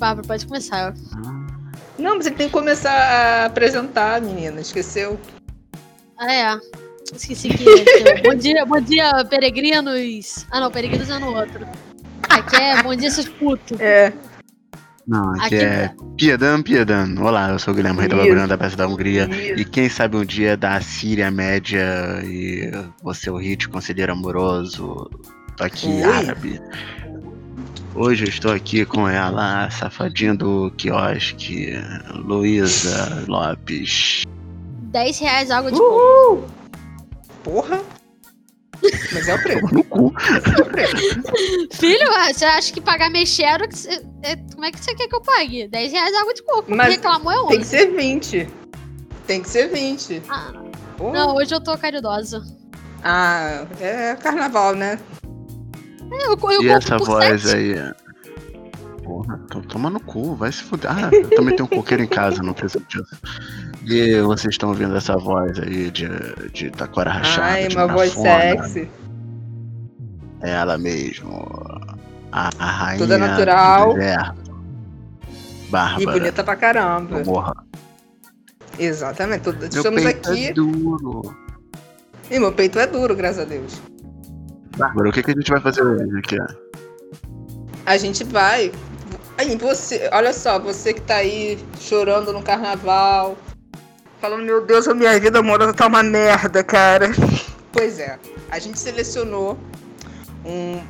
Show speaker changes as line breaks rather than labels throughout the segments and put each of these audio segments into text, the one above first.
Bárbara, pode começar.
Não, mas ele tem que começar a apresentar, menina. Esqueceu?
Ah, é. Esqueci que. que- bom dia, bom dia, peregrinos. Ah, não, peregrinos é no outro. Aqui é bom dia, seus putos.
É.
Não, aqui
Aqui
é Piedan Piedan. Olá, eu sou o Guilherme Rei da
Isso.
Babilônia da Peça da Hungria. E
Isso.
quem sabe um dia da Síria Média e você o hit conselheiro amoroso. Tô aqui,
Oi.
árabe. Hoje eu estou aqui com ela, a safadinha do quiosque, Luísa Lopes.
10 reais água de coco.
Uhul! Porra! Mas é o preço.
No cu.
É o preço.
Filho, você acha que pagar meu xerox, é- é- como é que você quer que eu pague? 10 reais água de coco.
Mas
Reclamou é
Tem que
11.
ser 20. Tem que ser 20.
Ah, não, hoje eu tô caridosa.
Ah, é carnaval, né?
É, Eu, eu
E
compro
essa
por
voz
sete.
aí? Porra, to- toma no cu, vai se fuder. Ah, eu também tenho um coqueiro em casa, não preciso disso. E vocês estão ouvindo essa voz aí de, de taquara rachada,
Ai,
de
uma voz sexy.
É ela mesmo. A, a rainha
Toda natural.
do deserto.
E
Bárbara.
bonita pra caramba.
Morra.
Exatamente. Tô-
Meu
Estamos
peito
aqui.
é duro.
E meu peito é duro, graças a Deus.
Bárbara, o que, que a gente vai fazer hoje aqui?
A gente vai. Aí, você, olha só, você que tá aí chorando no carnaval, falando, meu Deus, a minha vida amorosa tá uma merda, cara. Pois é, a gente selecionou um. um-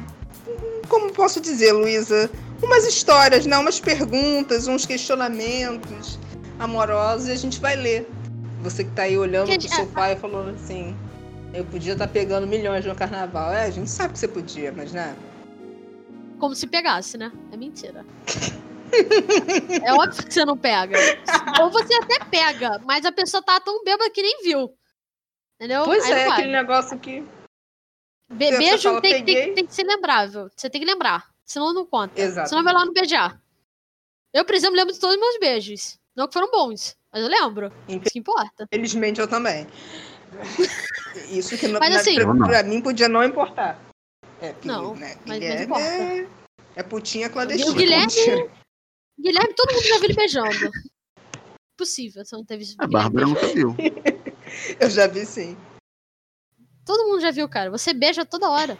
Como posso dizer, Luísa? Umas histórias, né? Umas perguntas, uns questionamentos amorosos e a gente vai ler. Você que tá aí olhando pro seu pai falando assim. Eu podia estar pegando milhões no carnaval. É, a gente sabe que você podia, mas né?
Como se pegasse, né? É mentira. é óbvio que você não pega. Ou você até pega, mas a pessoa tá tão bêbada que nem viu. Entendeu?
Pois
Aí
é, aquele negócio que.
Be beijo
fala,
tem, tem, tem que ser lembrável. Você tem que lembrar. Senão não conta.
Exato.
Senão vai lá no beijar. Eu, por exemplo, lembro de todos os meus beijos. Não que foram bons, mas eu lembro. Isso que importa.
Infelizmente eu também. Isso que não,
Mas
na-
assim-
pra,
não.
pra mim podia não importar. É, porque,
Não,
né,
mas- mas
Guilherme é, é putinha clandestina.
O Guilherme-. Guilherme, todo mundo já viu ele beijando. Possível, você não teve visto.
A Bárbara nunca viu.
Eu já vi sim.
Todo mundo já viu, cara. Você beija toda hora.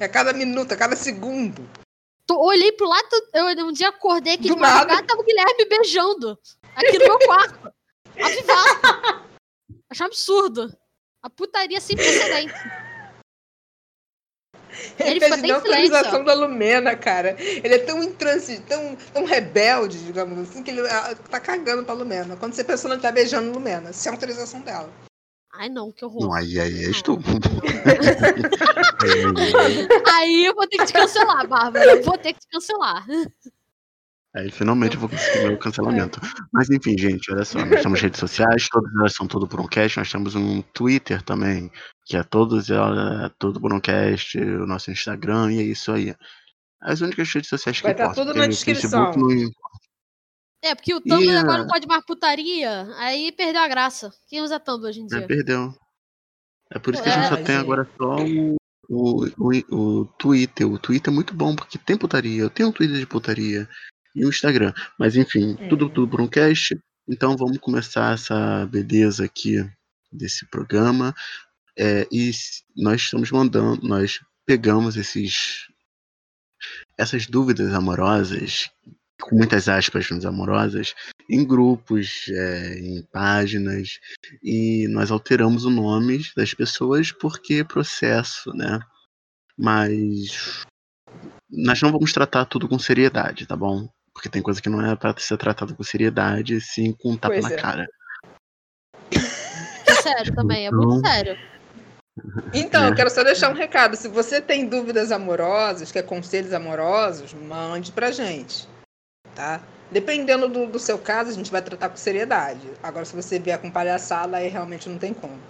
A cada minuto, a cada segundo.
Tô, olhei pro lado, eu um dia acordei aqui
Do
de madrugada, tava o Guilherme beijando. Aqui no meu quarto. Avivado. Achei um absurdo. A putaria sem precedente.
Ele,
Ele
fez
ficou até em
da Lumena, cara. Ele é tão intransigente, tão, tão rebelde, digamos assim, que ele ah, tá cagando pra Lumena. Quando você pensa ele tá beijando Lumena, sem autorização dela.
Ai, não, que horror.
Não, aí, aí é estupro.
Aí eu vou ter que te cancelar, Bárbara. Eu Vou ter que te cancelar.
Aí finalmente eu vou conseguir meu cancelamento. Mas enfim, gente, olha só, nós temos redes sociais, todas elas são tudo por um cast, nós temos um Twitter também, que é todos ela, tudo por um cast, o nosso Instagram, e é isso aí. As únicas redes sociais que
Vai tá
importam,
tudo
tem
na descrição.
Facebook, no-
É, porque o Tumblr
E,
agora não pode mais putaria. Aí perdeu a graça. Quem usa Tumblr hoje em
É,
dia?
perdeu. É por isso que a
É,
gente só tem
gente.
agora só o, o, o, o Twitter. O Twitter é muito bom, porque tem putaria. Eu tenho um Twitter de putaria e o Instagram. Mas enfim,
Hum.
tudo, tudo por um cast. Então vamos começar essa beleza aqui desse programa. É, e nós estamos mandando, nós pegamos esses essas dúvidas amorosas, com muitas aspas amorosas, em grupos, é, em páginas, e nós alteramos o nome das pessoas porque é processo, né? Mas nós não vamos tratar tudo com seriedade, tá bom? Porque tem coisa que não é para ser tratado com seriedade, sim com um tapa
Pois
na
é.
cara.
É sério também, é muito
Então-
sério.
Então,
É.
eu quero só deixar um recado. Se você tem dúvidas amorosas, quer conselhos amorosos, mande pra gente. Tá? Dependendo do, do seu caso, a gente vai tratar com seriedade. Agora, se você vier com palhaçada, aí realmente não tem como.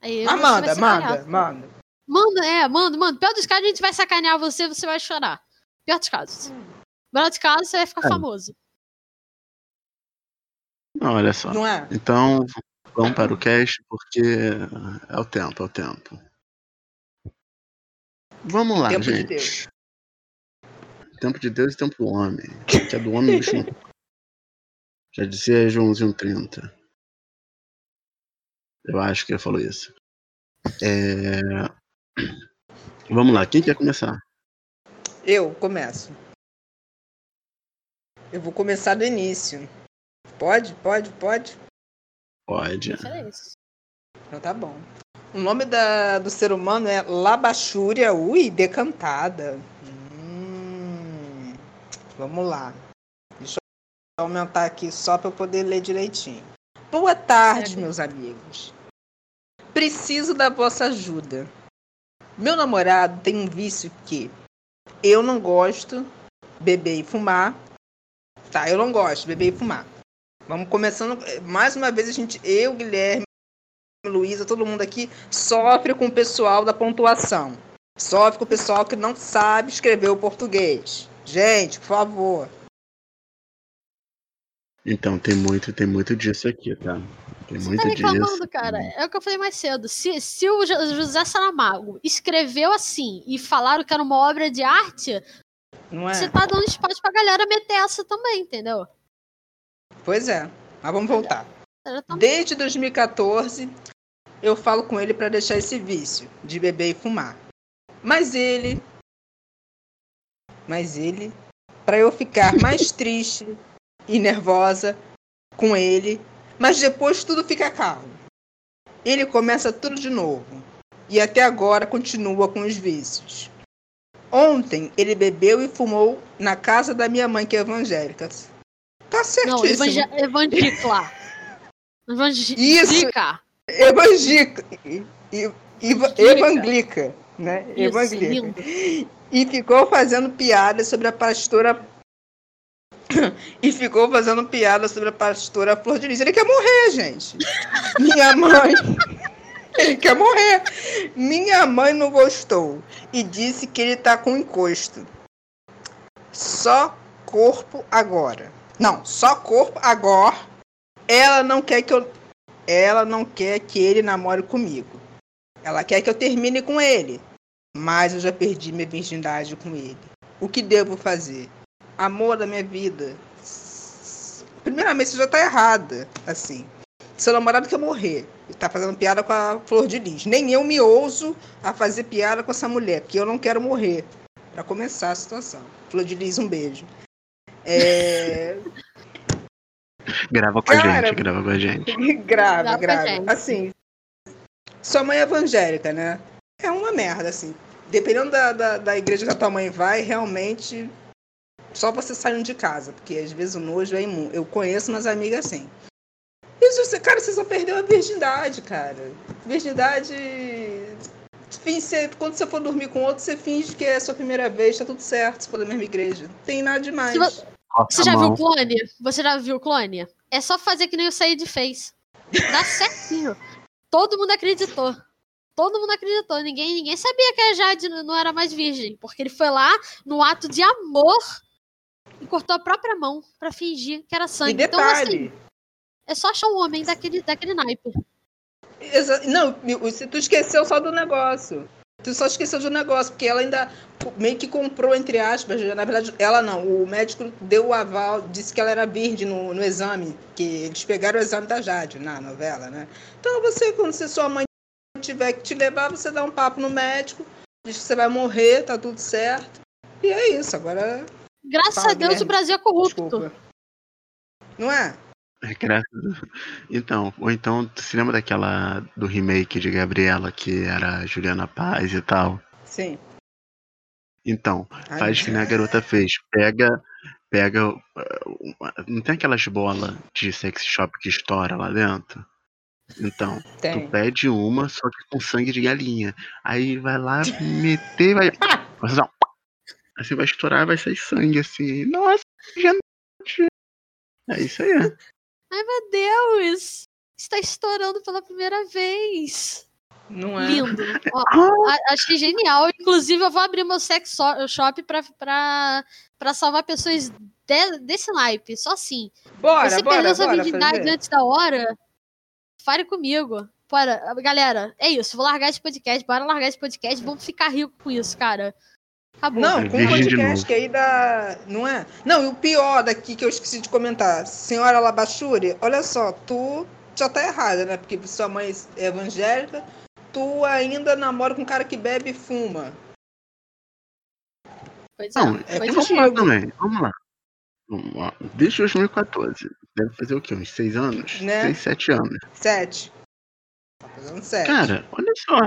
Aí
Mas
vai
manda, manda, manda.
Manda, é, manda, manda. Pior dos casos, a gente vai sacanear você você vai chorar. Pior dos casos. Melhor dos casos, você vai ficar
É.
famoso.
Não, olha só.
Não é?
Então, vamos para o cast, porque é o tempo, é o tempo. Vamos lá,
Tempo de
gente.
Deus.
tempo de Deus e tempo do homem. O que é do homem, o bicho não... Já dizia Joãozinho 30. Eu acho que ele falou isso. É... Vamos lá, quem quer começar?
Eu começo. Eu vou começar do início. Pode? Pode? Pode?
Pode.
Então tá bom. O nome da, do ser humano é Labachúria, ui, decantada. Hum, vamos lá. Deixa eu aumentar aqui só para eu poder ler direitinho. Boa tarde,
Segue.
meus amigos. Preciso da vossa ajuda. Meu namorado tem um vício que eu não gosto beber e fumar. Tá, eu não gosto beber e fumar. Vamos começando. Mais uma vez a gente, eu, Guilherme, Luísa, todo mundo aqui sofre com o pessoal da pontuação. Sofre com o pessoal que não sabe escrever o português. Gente, por favor.
Então, tem muito, tem muito disso aqui, tá? Tem
Você
muito
tá reclamando,
disso.
cara. É o que eu falei mais cedo. Se, se o Jo- José Saramago escreveu assim e falaram que era uma obra de arte,
Não é?
você tá dando espaço pra galera meter essa também, entendeu?
Pois é. Mas vamos voltar. Desde 2014, eu falo com ele para deixar esse vício de beber e fumar. Mas ele. Mas ele. Para eu ficar mais triste e nervosa com ele. Mas depois tudo fica calmo. Ele começa tudo de novo. E até agora continua com os vícios. Ontem ele bebeu e fumou na casa da minha mãe, que é evangélica. Tá
Não,
certíssimo.
evangé evangélica.
Isso.
Evangélica.
evangélica, eva- evangélica, né?
Isso,
Evangélica. E ficou fazendo piada sobre a pastora e ficou fazendo piada sobre a pastora Flor de Lis. Ele quer morrer, gente. Minha mãe ele quer morrer. Minha mãe não gostou e disse que ele tá com encosto. Só corpo agora. Não, só corpo agora. Ela não quer que eu ela não quer que ele namore comigo. Ela quer que eu termine com ele. Mas eu já perdi minha virgindade com ele. O que devo fazer? Amor da minha vida. Primeiramente, você já tá errada. Assim. Seu namorado quer morrer. E tá fazendo piada com a Flor de Lis. Nem eu me ouso a fazer piada com essa mulher, porque eu não quero morrer. Pra começar a situação. Flor de Lis, um beijo. É.
Grava com a
Cara,
gente, grava com a gente.
grava, grava.
gente.
Assim, sua mãe é evangélica, né? É uma merda, assim. Dependendo da, da, da igreja que a tua mãe vai, realmente só você saindo de casa, porque às vezes o nojo é imundo. Eu conheço umas amigas assim. Isso, você, cara, você só perdeu a virgindade, cara. Virgindade. Finge quando você for dormir com outro, você finge que é a sua primeira vez, tá tudo certo, se for da mesma igreja. Não tem nada demais.
Você
a
já viu clone? Você já viu o clone? É só fazer que nem o Said fez. Dá certinho. Todo mundo acreditou. Todo mundo acreditou. Ninguém, ninguém sabia que a Jade não era mais virgem. Porque ele foi lá no ato de amor e cortou a própria mão pra fingir que era
E
sangue. Então, assim,
detalhe.
É só achar um homem daquele, daquele naipe.
Não, se tu esqueceu só do negócio. Tu só esqueceu do negócio, porque ela ainda meio que comprou, entre aspas. Na verdade, ela não. O médico deu o aval, disse que ela era virgem no, no exame. Que eles pegaram o exame da Jade na novela, né? Então você, quando você, sua mãe tiver que te levar, você dá um papo no médico, diz que você vai morrer, tá tudo certo. E é isso, agora.
Graças a Deus o Brasil é corrupto.
Desculpa. Não é?
É, graças a Deus. Então, ou então, se lembra daquela do remake de Gabriela, que era Juliana Paz e tal?
Sim.
Então,
Ai,
faz que nem a garota fez. Pega, pega. uma- Não tem aquelas bolas de sex shop que estoura lá dentro? Então,
Tem.
tu pede uma, só que com sangue de galinha. Aí vai lá meter, vai. Aí você vai estourar, vai sair sangue assim. Nossa, gente. É isso aí.
Ai, meu Deus! Está estourando pela primeira vez.
Não é?
Lindo. Ó, a- achei genial. Inclusive, eu vou abrir meu sex shop pra, pra, pra salvar pessoas de- desse naipe. Só assim.
Bora,
Você
bora,
perdeu sua virgindade antes da hora? Fale comigo. Bora, galera, é isso. Vou largar esse podcast. Bora largar esse podcast. Vamos ficar rico com isso, cara. Acabou.
Não,
É
com o podcast que aí dá. Não é? Não, e o pior daqui que eu esqueci de comentar. Senhora Labachuri, olha só, tu já tá errada, né? Porque sua mãe é evangélica, tu ainda namora com um cara que bebe e fuma.
Pois é.
Não,
é
pois
vamos
é.
lá
contigo.
também. Vamos lá. Vamos lá. Desde 2014. Deve fazer o quê? Uns seis anos?
Né?
Seis, sete anos.
Sete. Tá fazendo sete.
Cara, olha só.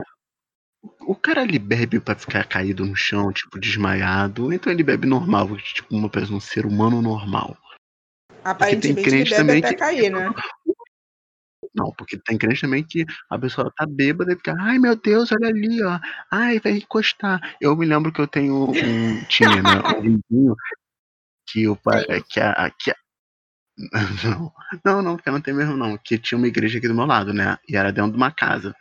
O cara ele bebe pra ficar caído no chão, tipo, desmaiado, então ele bebe normal, tipo, uma pessoa, um ser humano normal.
Aparentemente
tem crente também
até
que-
cair, né?
Não, porque tem crente também que a pessoa tá bêbada e fica, ai meu Deus, olha ali, ó. Ai, vai encostar. Eu me lembro que eu tenho um. Tinha, né? Um vizinho que o pai. Que a, que a- Não, não, não, porque não tem mesmo, não. Que tinha uma igreja aqui do meu lado, né? E era dentro de uma casa.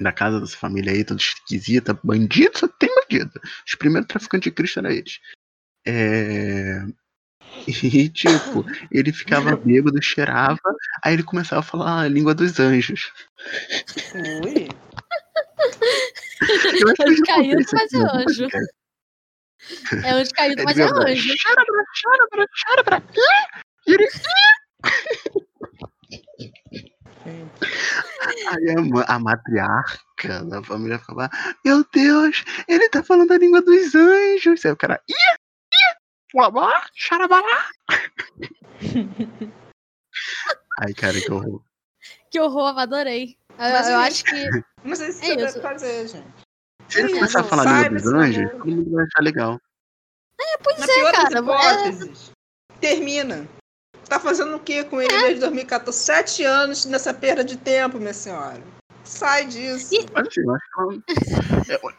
Da casa dessa família aí, toda esquisita, bandido, só tem bandido. Os primeiros traficantes de Cristo eram eles. É. E, tipo, ele ficava bêbado, cheirava, aí ele começava a falar a língua dos anjos.
Ui.
Eu acho que isso
mas é anjo. É anjo caído,
Ele
mas é anjo.
"Xarabra, xarabra, xarabra, e Aí a, a matriarca da família ficava, meu Deus, ele tá falando a língua dos anjos. Aí o cara, ia, ia, uabá, xarabalá. Ai, cara, que horror.
Que horror, adorei. Eu,
Mas
eu
é
acho que.
Não sei se
É
você deve
isso.
fazer, gente.
Se ele começar a falar a língua dos anjos, todo mundo vai achar legal.
Pois
Na
é,
pior das
cara. é-
termina. Tá fazendo o que com ele desde 2014? Sete anos nessa perda de tempo, minha senhora. Sai disso.
E-
Mas assim, eu acho que ela. é,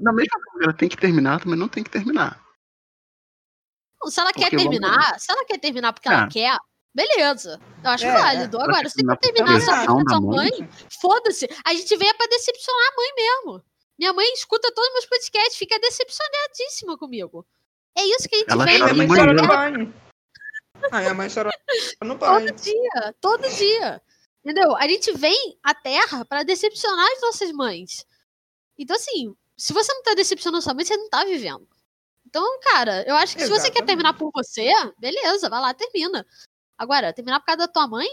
na mesma ela tem que terminar, também não tem que terminar.
Se ela quer
Porque vamos-
terminar, se ela quer terminar porque ela
Ah.
quer, beleza. Eu acho
É,
válido.
é.
Agora, se quer terminar só
proteção
porque
da
sua
mãe.
mãe, foda-se. A gente veio pra decepcionar a mãe mesmo. Minha mãe escuta todos os meus podcasts, fica decepcionadíssima comigo. É isso que a gente
Ela
veio.
chora no
mãe chora
banheiro.
no banho. A minha mãe chora no
Todo
banho.
dia, todo dia. Entendeu? A gente vem à Terra pra decepcionar as nossas mães. Então, assim, se você não tá decepcionando sua mãe, você não tá vivendo. Então, cara, eu acho que se você quer
Exatamente.
terminar por você, beleza, vai lá, termina. Agora, terminar por causa da tua mãe?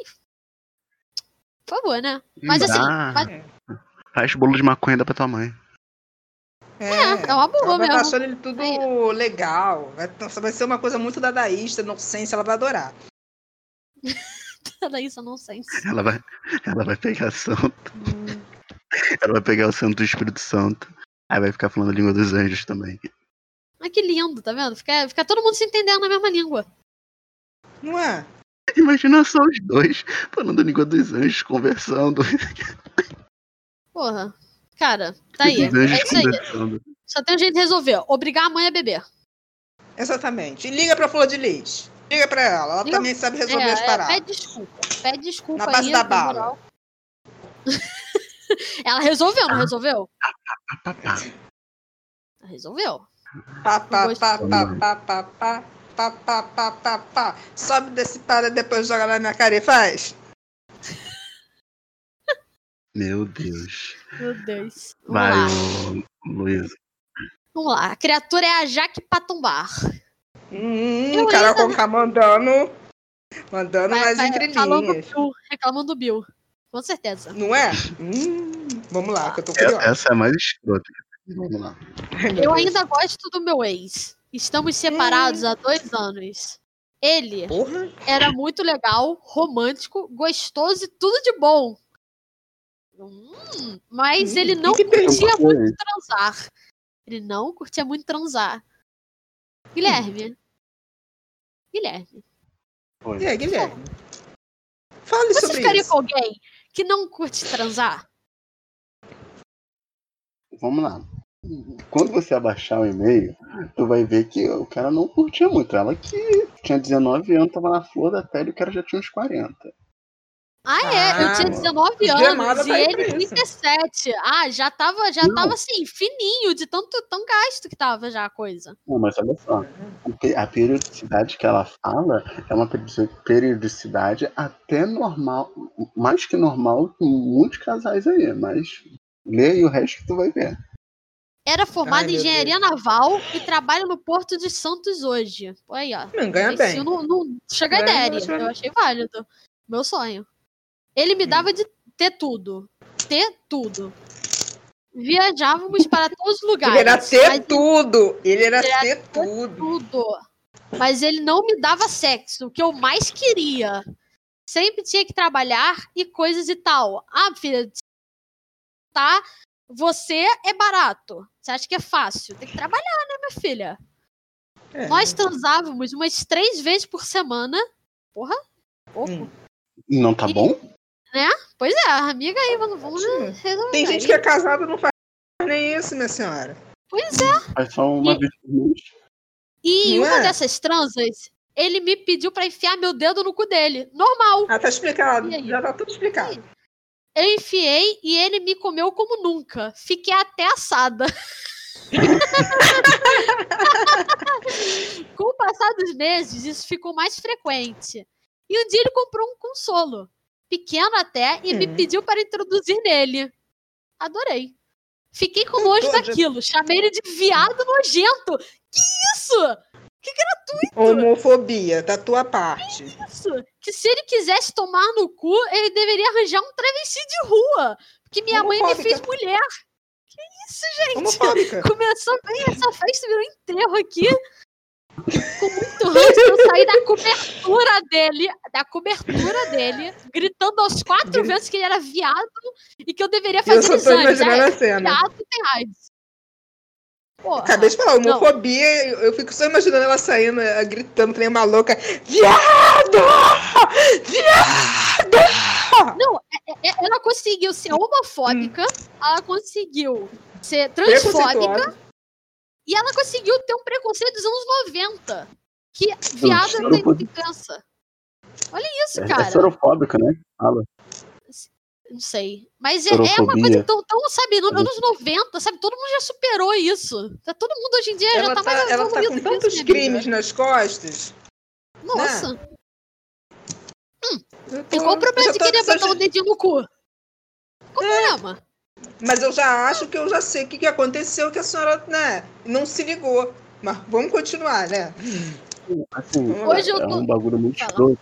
Por favor, né? Mas assim,
dá.
mas-
Faz bolo de maconha dá pra tua mãe.
É, é uma boa
ela vai
mesmo.
estar achando ele tudo
Aí.
legal. Vai, vai ser uma coisa muito dadaísta, inocência, ela vai adorar.
Não sei.
Ela vai, ela vai pegar santo. Ela vai pegar o santo do Espírito Santo. Aí vai ficar falando a língua dos anjos também.
Mas que lindo, tá vendo? Fica, fica todo mundo se entendendo na mesma língua.
Não é?
Imagina só os dois falando a língua dos anjos, conversando.
Porra. Cara, tá aí. É isso aí. Só tem um jeito de resolver. Obrigar a mãe a beber.
Exatamente. E liga pra Flor de Lis. Liga pra ela. Ela
Liga-
também sabe resolver
É,
as
é,
paradas.
pede desculpa. Pede desculpa
Na base
aí,
da
na
bala.
Ela resolveu, não resolveu?
Pá, pá, pá.
Resolveu.
Pá, pá, pá, pá, pá, pá, pá. Pá, pá, pá, pá, pá. Sobe desse para depois joga na minha cara e faz.
Meu Deus.
Meu Deus. Vamos
Vai, ô, Luiz.
Vamos lá. A criatura é a Jaque Patumbar.
Hum, Carol Conká mandando. Mandando
Vai- vai do
entrelinhas.
Bill, reclamando do Bill. Com certeza.
Não é? Hum, vamos lá, que eu tô
Essa,
curiosa.
essa é mais escrota. Vamos lá.
Eu ainda gosto do meu ex. Estamos separados há dois anos. Ele
Porra.
era muito legal, romântico, gostoso e tudo de bom. Hum, mas
Hum,
ele não
que que
curtia muito transar. Ele não curtia muito transar. Guilherme. Guilherme.
Foi.
E aí, Guilherme? Fale
Você
sobre
ficaria
isso.
com alguém que não curte transar?
Vamos lá. Quando você abaixar o e-mail, tu vai ver que o cara não curtia muito. Ela que tinha 19 anos, tava na flor da pele e o cara já tinha uns 40.
Ah, é. Eu
Ah,
tinha 19
gemada
anos e
tá
ele
pra isso.
37. Ah, já tava, já
Não.
tava assim, fininho, de tanto tão gasto que tava já a coisa.
Não, mas olha só. A periodicidade que ela fala é uma periodi- periodicidade até normal, mais que normal com muitos casais aí, mas lê aí o resto que tu vai ver.
Era formado
Ai,
em engenharia naval e trabalha no Porto de Santos hoje. Aí, ó.
Não, ganha bem.
Ensino não chega a ideia.
eu
Eu achei válido. Meu sonho. Ele me dava de ter tudo. Ter tudo. Viajávamos para todos os lugares.
Ele era ter tudo. Ele era
Ele era
ter tudo.
tudo. Mas ele não me dava sexo, o que eu mais queria. Sempre tinha que trabalhar e coisas e tal. Ah, filha, tá? Você é barato. Você acha que é fácil? Tem que trabalhar, né, minha filha?
É.
Nós transávamos umas três vezes por semana. Porra, pouco.
Hum.
Não tá bom?
Pois é, amiga aí, vamos, vamos resolver.
Tem gente
aí.
que é casado e não faz nem isso, minha senhora.
Pois é.
Faz só uma
E-
vez por mês.
E em
Não
uma
é?
dessas transas, ele me pediu pra enfiar meu dedo no cu dele. Normal.
Ah, tá explicado. Já tá tudo explicado.
Eu enfiei e ele me comeu como nunca. Fiquei até assada. Com o passar dos meses, isso ficou mais frequente. E um dia ele comprou um consolo. Pequeno até, e me
Hum.
pediu para introduzir nele. Adorei. Fiquei com nojo
Doida.
daquilo. Chamei ele de viado nojento. Que isso?
Homofobia, da tua parte.
isso? Que se ele quisesse tomar no cu, ele deveria arranjar um travesti de rua. Porque minha mãe me
Homofóbica.
fez mulher. Que isso, gente?
Homofóbica.
Começou bem essa festa, virou enterro aqui. Com muito ranço, eu saí da cobertura dele, da cobertura dele, gritando aos quatro ventos que ele era viado e que eu deveria
E eu
fazer
só tô imaginando a cena.
viado tem AIDS. Porra.
Acabei de falar, homofobia, eu, eu fico só imaginando ela saindo, eh, gritando que nem uma louca. Viado! Viado!
Não, é- é- ela conseguiu ser homofóbica,
Hum.
ela conseguiu ser transfóbica. E ela conseguiu ter um preconceito dos anos 90. Que viado não tem criança. Olha isso,
É, é
cara.
sorofóbico, né? Fala.
Não sei. Mas é, é uma coisa tão, tão, sabe, nos anos 90, sabe? Todo mundo já superou isso. Tá, todo mundo hoje em dia já
Ela
tá
tá,
mais
ela tá com tantos
amiga.
crimes nas costas.
Nossa,
Eu
e
tô-
qual o problema
eu
de
já
querer botar um dedinho no cu? Qual o
É.
problema?
Mas eu já acho que eu já sei o que, que aconteceu, que a senhora, né, não se ligou. Mas vamos continuar, né?
Assim.
Hoje eu
é
tô-
um bagulho muito escroto.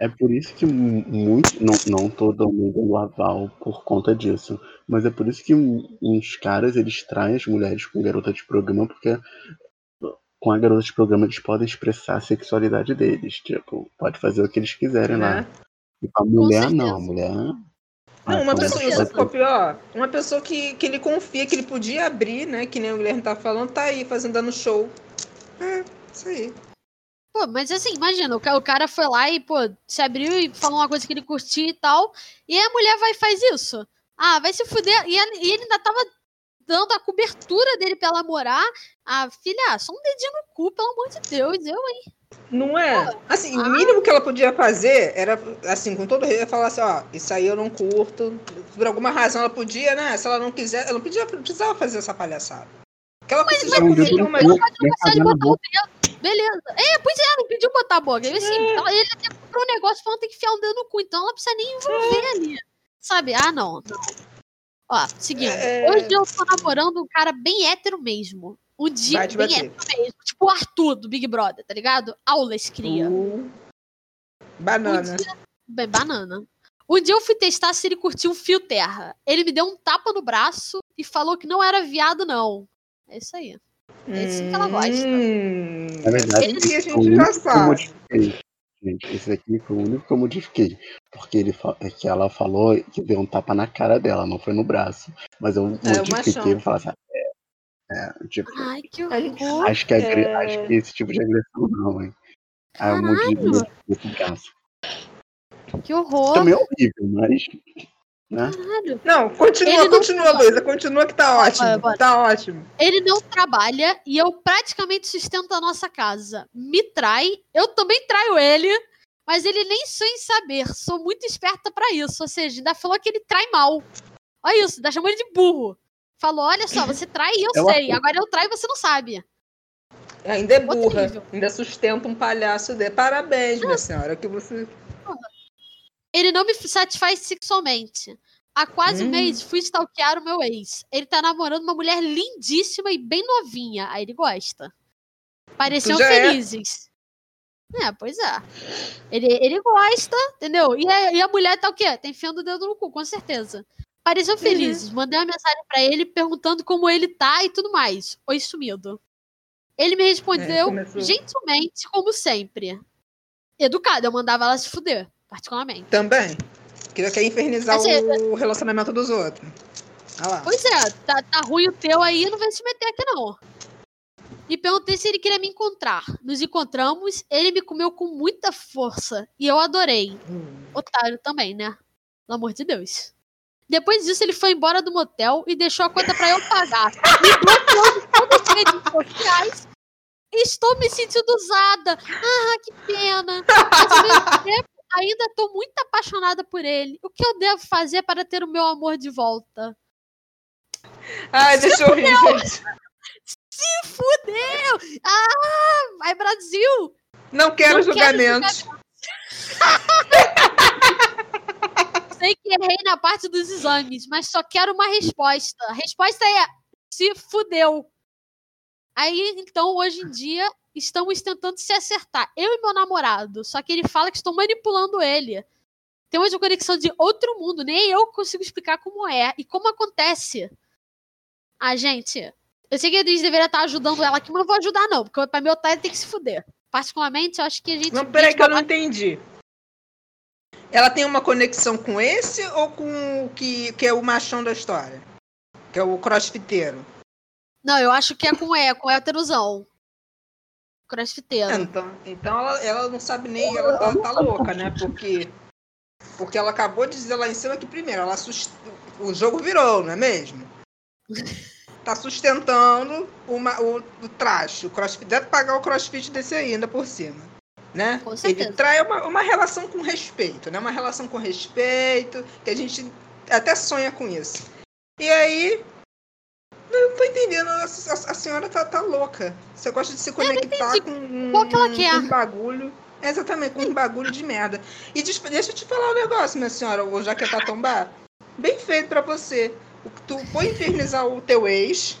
É por isso que mu- muito. Não, não tô dando o aval por conta disso. Mas é por isso que uns caras eles traem as mulheres com garota de programa, porque com a garota de programa eles podem expressar a sexualidade deles. Tipo, pode fazer o que eles quiserem lá.
né?
E a mulher não, a mulher.
Não,
Ah,
uma pessoa, sabe pior? Uma pessoa que, que ele confia, que ele podia abrir, né? Que nem o Guilherme tá falando, tá aí fazendo dando show. É, isso aí.
Pô, mas assim, imagina, o ca- o cara foi lá e, pô, se abriu e falou uma coisa que ele curtia e tal, e a mulher vai e faz isso. Ah, vai se fuder. E ele, e ele ainda tava dando a cobertura dele pra ela morar. Ah, filha, só um dedinho no cu, pelo amor de Deus. Eu, hein?
Não é? Assim,
Ah.
o mínimo que ela podia fazer era, assim, com todo respeito, falar assim, ó, isso aí eu não curto. Por alguma razão ela podia, né? Se ela não quiser, ela não podia, não precisava fazer essa palhaçada. Porque ela
mas
conseguir
ele-
uma.
ele-
Pode
na
botar o
boca.
dedo. Beleza. É, pois é, não pediu botar a boca. Ele, assim, ela- ele até comprou um negócio falando que tem que enfiar o dedo no cu, então ela não precisa nem envolver ali. Sabe? Ah, não, não. Ó, seguindo.
É.
Hoje eu tô namorando um cara bem hétero mesmo. Um dia bem
bater.
hétero mesmo. Tipo o Arthur do Big Brother, tá ligado? Aulas cria.
Uh, banana.
Um dia- Bem, banana. Um dia eu fui testar se ele curtia um fio terra. Ele me deu um tapa no braço e falou que não era viado, não. É isso aí. É isso que ela gosta.
Hum,
Na verdade,
esse a
o
gente já sabe.
esse aqui foi o único que eu modifiquei. Porque ele é que ela falou que deu um tapa na cara dela, não foi no braço. Mas eu
É, o
modifiquei e falar assim, é, é, tipo,
Ai, que horror.
acho que, agre-
É.
acho que esse tipo de agressão não, hein? Modi-
Caralho.
modifiquei o braço.
Que horror.
Também é horrível, mas. Né?
Caralho.
Não, continua,
não
continua,
trabalha.
Luísa. Continua que tá ótimo.
Bora, bora.
Tá ótimo.
Ele não trabalha e eu praticamente sustento a nossa casa. Me trai, eu também traio ele, mas ele nem sonha em saber. Sou muito esperta pra isso. Ou seja, ainda falou que ele trai mal. Olha isso, ainda chamou ele de burro. Falou: olha só, você trai e eu
Eu
sei. Agora eu traio e você não sabe.
Ainda é burra.
Horrível.
Ainda sustenta um palhaço dele. Parabéns, minha senhora. Que você.
Ele não me satisfaz sexualmente. Há quase um
Hum.
mês fui stalkear o meu ex. Ele tá namorando uma mulher lindíssima e bem novinha. Aí ele gosta. Pareciam
é.
felizes. É. pois é. Ele, ele gosta, entendeu? E a, e a mulher tá o quê? Tá enfiando o dedo no cu, com certeza. Pareciam felizes. Mandei uma mensagem pra ele perguntando como ele tá e tudo mais. Oi, sumido. Ele me respondeu
começou.
gentilmente, como sempre. Educado, eu mandava ela se fuder, particularmente.
Também. Que quer infernizar
Assim,
o relacionamento dos outros. Lá.
Pois é, tá, tá ruim o teu aí, não vai se meter aqui não. E perguntei se ele queria me encontrar. Nos encontramos, ele me comeu com muita força e eu adorei.
Hum.
Otário também, né? Pelo amor de Deus. Depois disso, ele foi embora do motel e deixou a conta pra eu pagar. Me bloqueando todas as redes sociais. Estou me sentindo usada. Ah, que pena. Mas ao mesmo tempo, ainda tô muito apaixonada por ele. O que eu devo fazer para ter o meu amor de volta?
Ai, deixa eu rir, gente.
Se fudeu! Ah, vai Brasil!
Não quero
Não quero
julgamentos.
Sei que errei na parte dos exames, mas só quero uma resposta. A resposta é: se fudeu. Aí, então, hoje em dia, estamos tentando se acertar. Eu e meu namorado. Só que ele fala que estou manipulando ele. Temos uma conexão de outro mundo. Nem eu consigo explicar como é e como acontece. Ah, gente. Eu sei que a Adriana deveria estar ajudando ela aqui, mas não vou ajudar, não. Porque pra meu otário tem que se fuder. Particularmente, eu acho que a gente.
Não, peraí que eu não entendi. Ela tem uma conexão com esse ou com o que, que é o machão da história? Que é o crossfiteiro?
Não, eu acho que é com E, com héterozão. Crossfiteiro.
É, então, então ela, ela não sabe nem, ela tá, tá louca, né? Porque, porque ela acabou de dizer lá em cima que primeiro, ela sust... o jogo virou, não é mesmo? Tá sustentando uma, o, o traje. O crossfit deve pagar o crossfit desse ainda por cima. Né?
Com certeza.
Ele trai uma, uma relação com respeito, né? Uma relação com respeito, que a gente até sonha com isso. E aí. Não tô entendendo, a, a- a senhora tá, tá louca. Você gosta de se conectar com um,
Qual que ela quer?
um bagulho. É, Exatamente, com um bagulho de merda. E des- deixa eu te falar um negócio, minha senhora, o Jaqueta Tombar. Bem feito pra você. Tu foi infernizar o teu ex,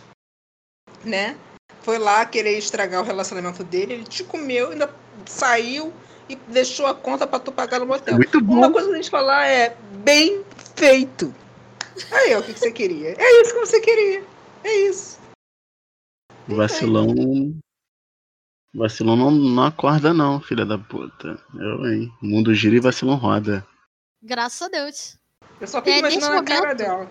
né? Foi lá querer estragar o relacionamento dele, ele te comeu, ainda saiu e deixou a conta pra tu pagar no motel.
Muito bom.
Uma coisa que a gente falar é bem feito. Aí, ó, o que, que você queria? É isso que você queria. É isso.
Vacilão. Vacilão não, não acorda, não, filha da puta. Eu, hein? O mundo gira e vacilão roda.
Graças a Deus.
Eu só fico
É,
imaginando a
nesse
cara
momento-
dela.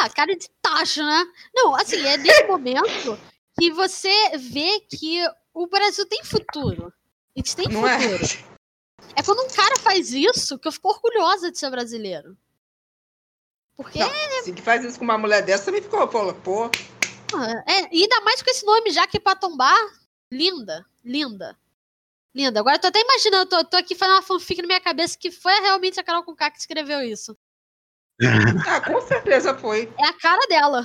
Ah, cara de tacho, né? Não, assim, é nesse momento que você vê que o Brasil tem futuro. A gente tem
Não é?
futuro. É quando um cara faz isso que eu fico orgulhosa de ser brasileiro. Porque,
Não, se que faz isso com uma mulher dessa, também ficou, pô, pô.
porra, é, e ainda mais com esse nome já que é pra tombar. Linda, linda. Linda. Agora eu tô até imaginando, eu tô, tô aqui fazendo uma fanfic na minha cabeça que foi realmente a Carol Conká que escreveu isso.
Ah, com certeza foi.
É a cara dela.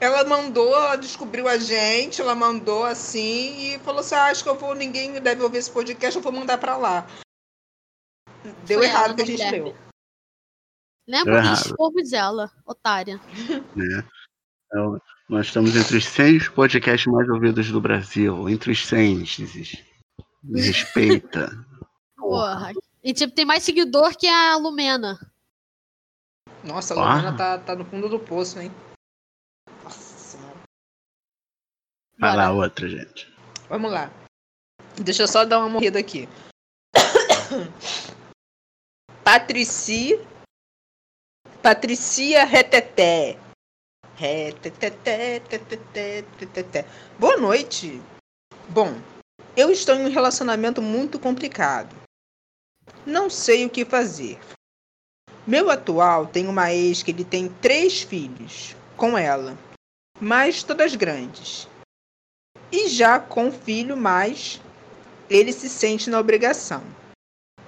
Ela mandou, ela descobriu a gente, ela mandou assim e falou assim: ah, acho que eu vou, ninguém deve ouvir esse podcast, eu vou mandar pra lá. Deu
Foi
errado que a gente
Guilherme.
deu.
Lembra?
Errado.
Expomos ela, otária.
né? Então, nós estamos entre os 100 podcasts mais ouvidos do Brasil. Entre os 100, Xis. Me respeita.
Porra. E tipo, tem mais seguidor que a Lumena.
Nossa, a
Ah.
Lumena tá, tá no fundo do poço, hein? Nossa senhora.
Vai lá, outra, gente.
Vamos lá. Deixa eu só dar uma morrida aqui. Patrici. Patricia Reteté. Teteté, teteté. Boa noite. Bom, eu estou em um relacionamento muito complicado. Não sei o que fazer. Meu atual tem uma ex que ele tem três filhos com ela, mas todas grandes. E já com o filho mais, ele se sente na obrigação.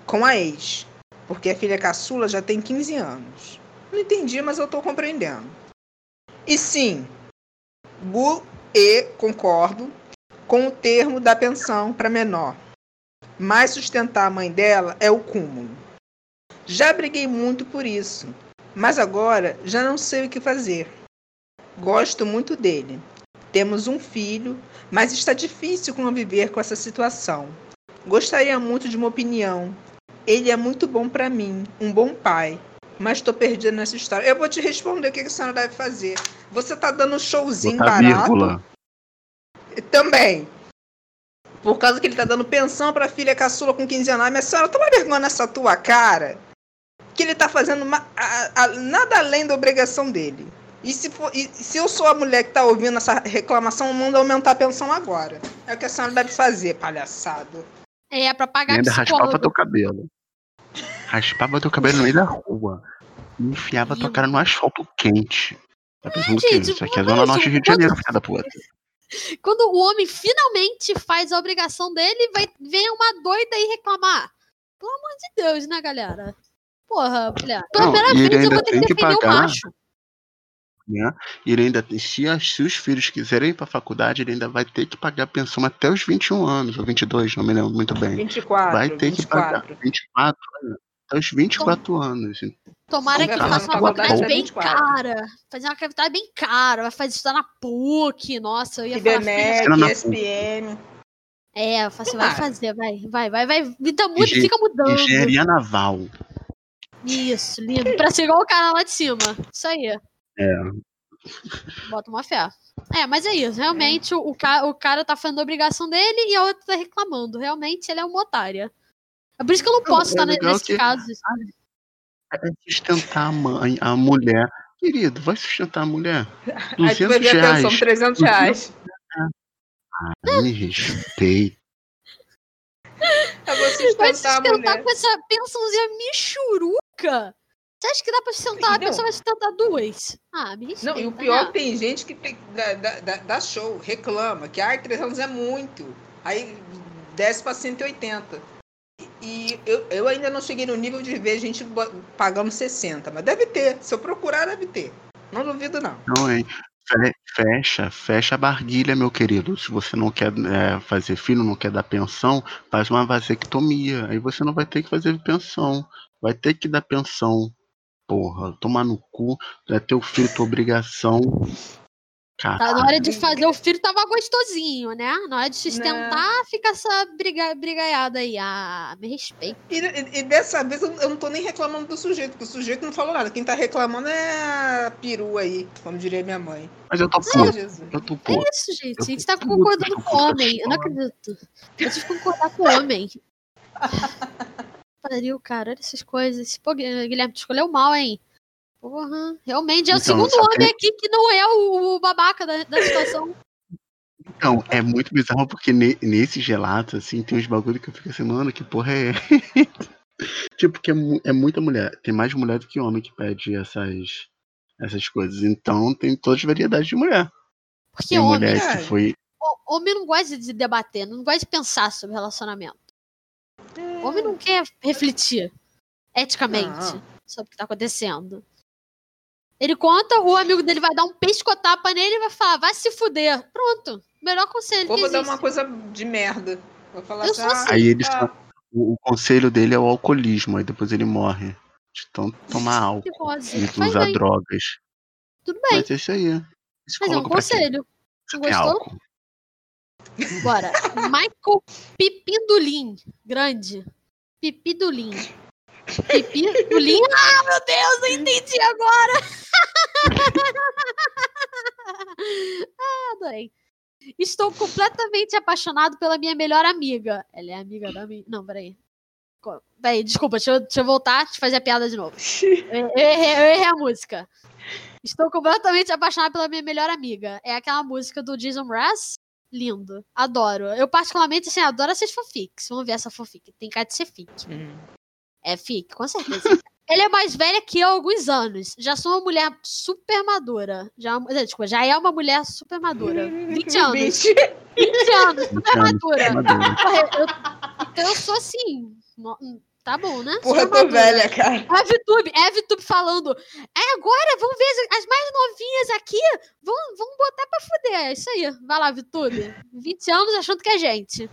Com a ex, porque a filha caçula já tem 15 anos. Não entendi, mas eu tô compreendendo. E sim, bu e concordo com o termo da pensão para menor. Mas sustentar a mãe dela é o cúmulo. Já briguei muito por isso, mas agora já não sei o que fazer. Gosto muito dele. Temos um filho, mas está difícil conviver com essa situação. Gostaria muito de uma opinião. Ele é muito bom para mim, um bom pai, mas estou perdida nessa história. Eu vou te responder o que a senhora deve fazer. Você tá dando um showzinho
Botar
barato.
vírgula.
Também. Por causa que ele tá dando pensão pra filha caçula com 15 anos. Minha senhora, toma vergonha nessa tua cara. Que ele tá fazendo ma- a- a- nada além da obrigação dele. E se, for, e se eu sou a mulher que tá ouvindo essa reclamação, manda aumentar a pensão agora. É o que a senhora deve fazer, palhaçado.
É, pra
E
pagar
ainda raspava teu cabelo. Raspava teu cabelo no meio da rua. E enfiava tua
Lindo.
cara no asfalto quente. Tá pensando quê?
gente,
Isso aqui é Zona
isso,
Norte do Rio de
quando-
Janeiro, filha da puta.
Quando o homem finalmente faz a obrigação dele, vai vem uma doida aí reclamar. Pelo amor de Deus, né, galera? Porra, mulher. Pela primeira vez eu vou ter que
que
defender o
pagar.
macho.
Né? E ele ainda se, se os filhos quiserem ir pra faculdade, ele ainda vai ter que pagar pensão até os 21 anos, ou 22, não me lembro muito bem.
24,
Vai ter que pagar
24.
24, né? até os 24 anos.
Tomara
Então,
que faça
fazer
uma
faculdade até
bem
24.
cara. Fazer uma faculdade bem cara. Vai fazer estudar na PUC. Nossa, eu ia falar.
Era na
ESPN.
É, eu falo assim, vai fazer, vai, vai, vai, vai. Vida muda,
Engen-
fica mudando.
Engenharia naval.
Isso, lindo. Pra ser igual o cara lá de cima. Isso aí.
É.
Bota uma fé. É, mas é isso. Realmente, o, o, ca- o cara tá fazendo a obrigação dele e a outra tá reclamando. Realmente, ele é uma otária. É por isso que eu não posso
é
estar ne-
legal
nesses
que-
casos, sabe?
É sustentar a mãe, a mulher. Querido, vai sustentar a mulher.
Aí tu vai
200
ver a pensão,
reais.
300 reais.
Me respeita.
Eu vou
Vai
sustentar a
sustentar
mulher.
com essa pensãozinha michuruca? Você acha que dá pra sustentar? A
Não.
pessoa vai sustentar duas. Ah, me respeita,
Não, e o pior
né?
tem gente que tem- dá, dá- dá- show, reclama, que ai, 300 é muito. Aí desce pra 180. E eu, eu ainda não cheguei no nível de ver gente pagando 60, mas deve ter. Se eu procurar, deve ter. Não duvido, não.
Não, hein? Fe- Fecha, fecha a barguilha, meu querido. Se você não quer é, fazer filho, não quer dar pensão, faz uma vasectomia. Aí você não vai ter que fazer pensão. Vai ter que dar pensão. Porra, tomar no cu. É teu filho, tua obrigação.
Tá,
Caralho.
na hora de fazer o filho tava gostosinho, né? Na hora de sustentar, fica essa briga, brigaiada aí. Ah, me respeita.
E, e- e dessa vez eu, eu não tô nem reclamando do sujeito, porque o sujeito não falou nada. Quem tá reclamando é a perua aí, como diria minha mãe.
Mas eu tô puto. Eu tô
É isso, gente.
Eu
A gente tá concordando com o homem. Eu não acredito. Eu tive que concordar com o homem. Pariu, cara. Olha essas coisas. Pô, Guilherme, tu escolheu mal, hein? Porra. Realmente é o
Então,
segundo homem
tem-
aqui que não é o, o babaca da, da situação.
Então, é muito bizarro porque ne- nesses relatos, assim, tem uns bagulho que eu fico assim, mano, que porra é. tipo, que é, é muita mulher. Tem mais mulher do que homem que pede essas, essas coisas. Então, tem todas as variedades de mulher.
Porque
Tem
homem,
mulher
é.
que foi.
o- homem não gosta de debater, não gosta de pensar sobre relacionamento. Homem não quer refletir eticamente
Não.
sobre o que tá acontecendo. Ele conta, o amigo dele vai dar um pescotapa nele e vai falar, vai se fuder. Pronto. Melhor conselho
Ou
que
vou dar uma coisa de merda. Vou falar assim,
sou assim.
Aí ele
ah,
só- o, o conselho dele é o alcoolismo, aí depois ele morre. De tanto tomar álcool e usar
bem,
drogas.
tudo bem.
Mas é isso aí.
Mas é um conselho.
Você tem
gostou?
álcool.
Bora. Michael Pipindulin. Grande. Pipidulin. Pipidulin. Ah, meu Deus, eu entendi agora. ah, adorei. Estou completamente apaixonado pela minha melhor amiga. Ela é amiga da minha. Não, peraí. Peraí, desculpa, deixa eu, deixa eu voltar e fazer a piada de novo. Eu, eu errei, eu errei a música. Estou completamente apaixonada pela minha melhor amiga. É aquela música do Jason Mraz. Lindo. Adoro. Eu, particularmente, assim, adoro essas fanfics. Vamos ver essa fanfic. Tem cara de ser fic.
hum.
É fic, com certeza. Ela é mais velha que eu há alguns anos. Já sou uma mulher super madura. Já, desculpa, já é uma mulher super madura. 20 anos.
20.
20 anos, super madura.
madura.
Porra, eu- então eu sou assim. Tá bom, né?
Porra, eu tô velha, cara.
É VTube, é VTube falando. É agora, vamos ver as, as mais novinhas aqui. Vamos, vamos botar pra fuder. É isso aí. Vai lá, VTube. 20 anos achando que é gente.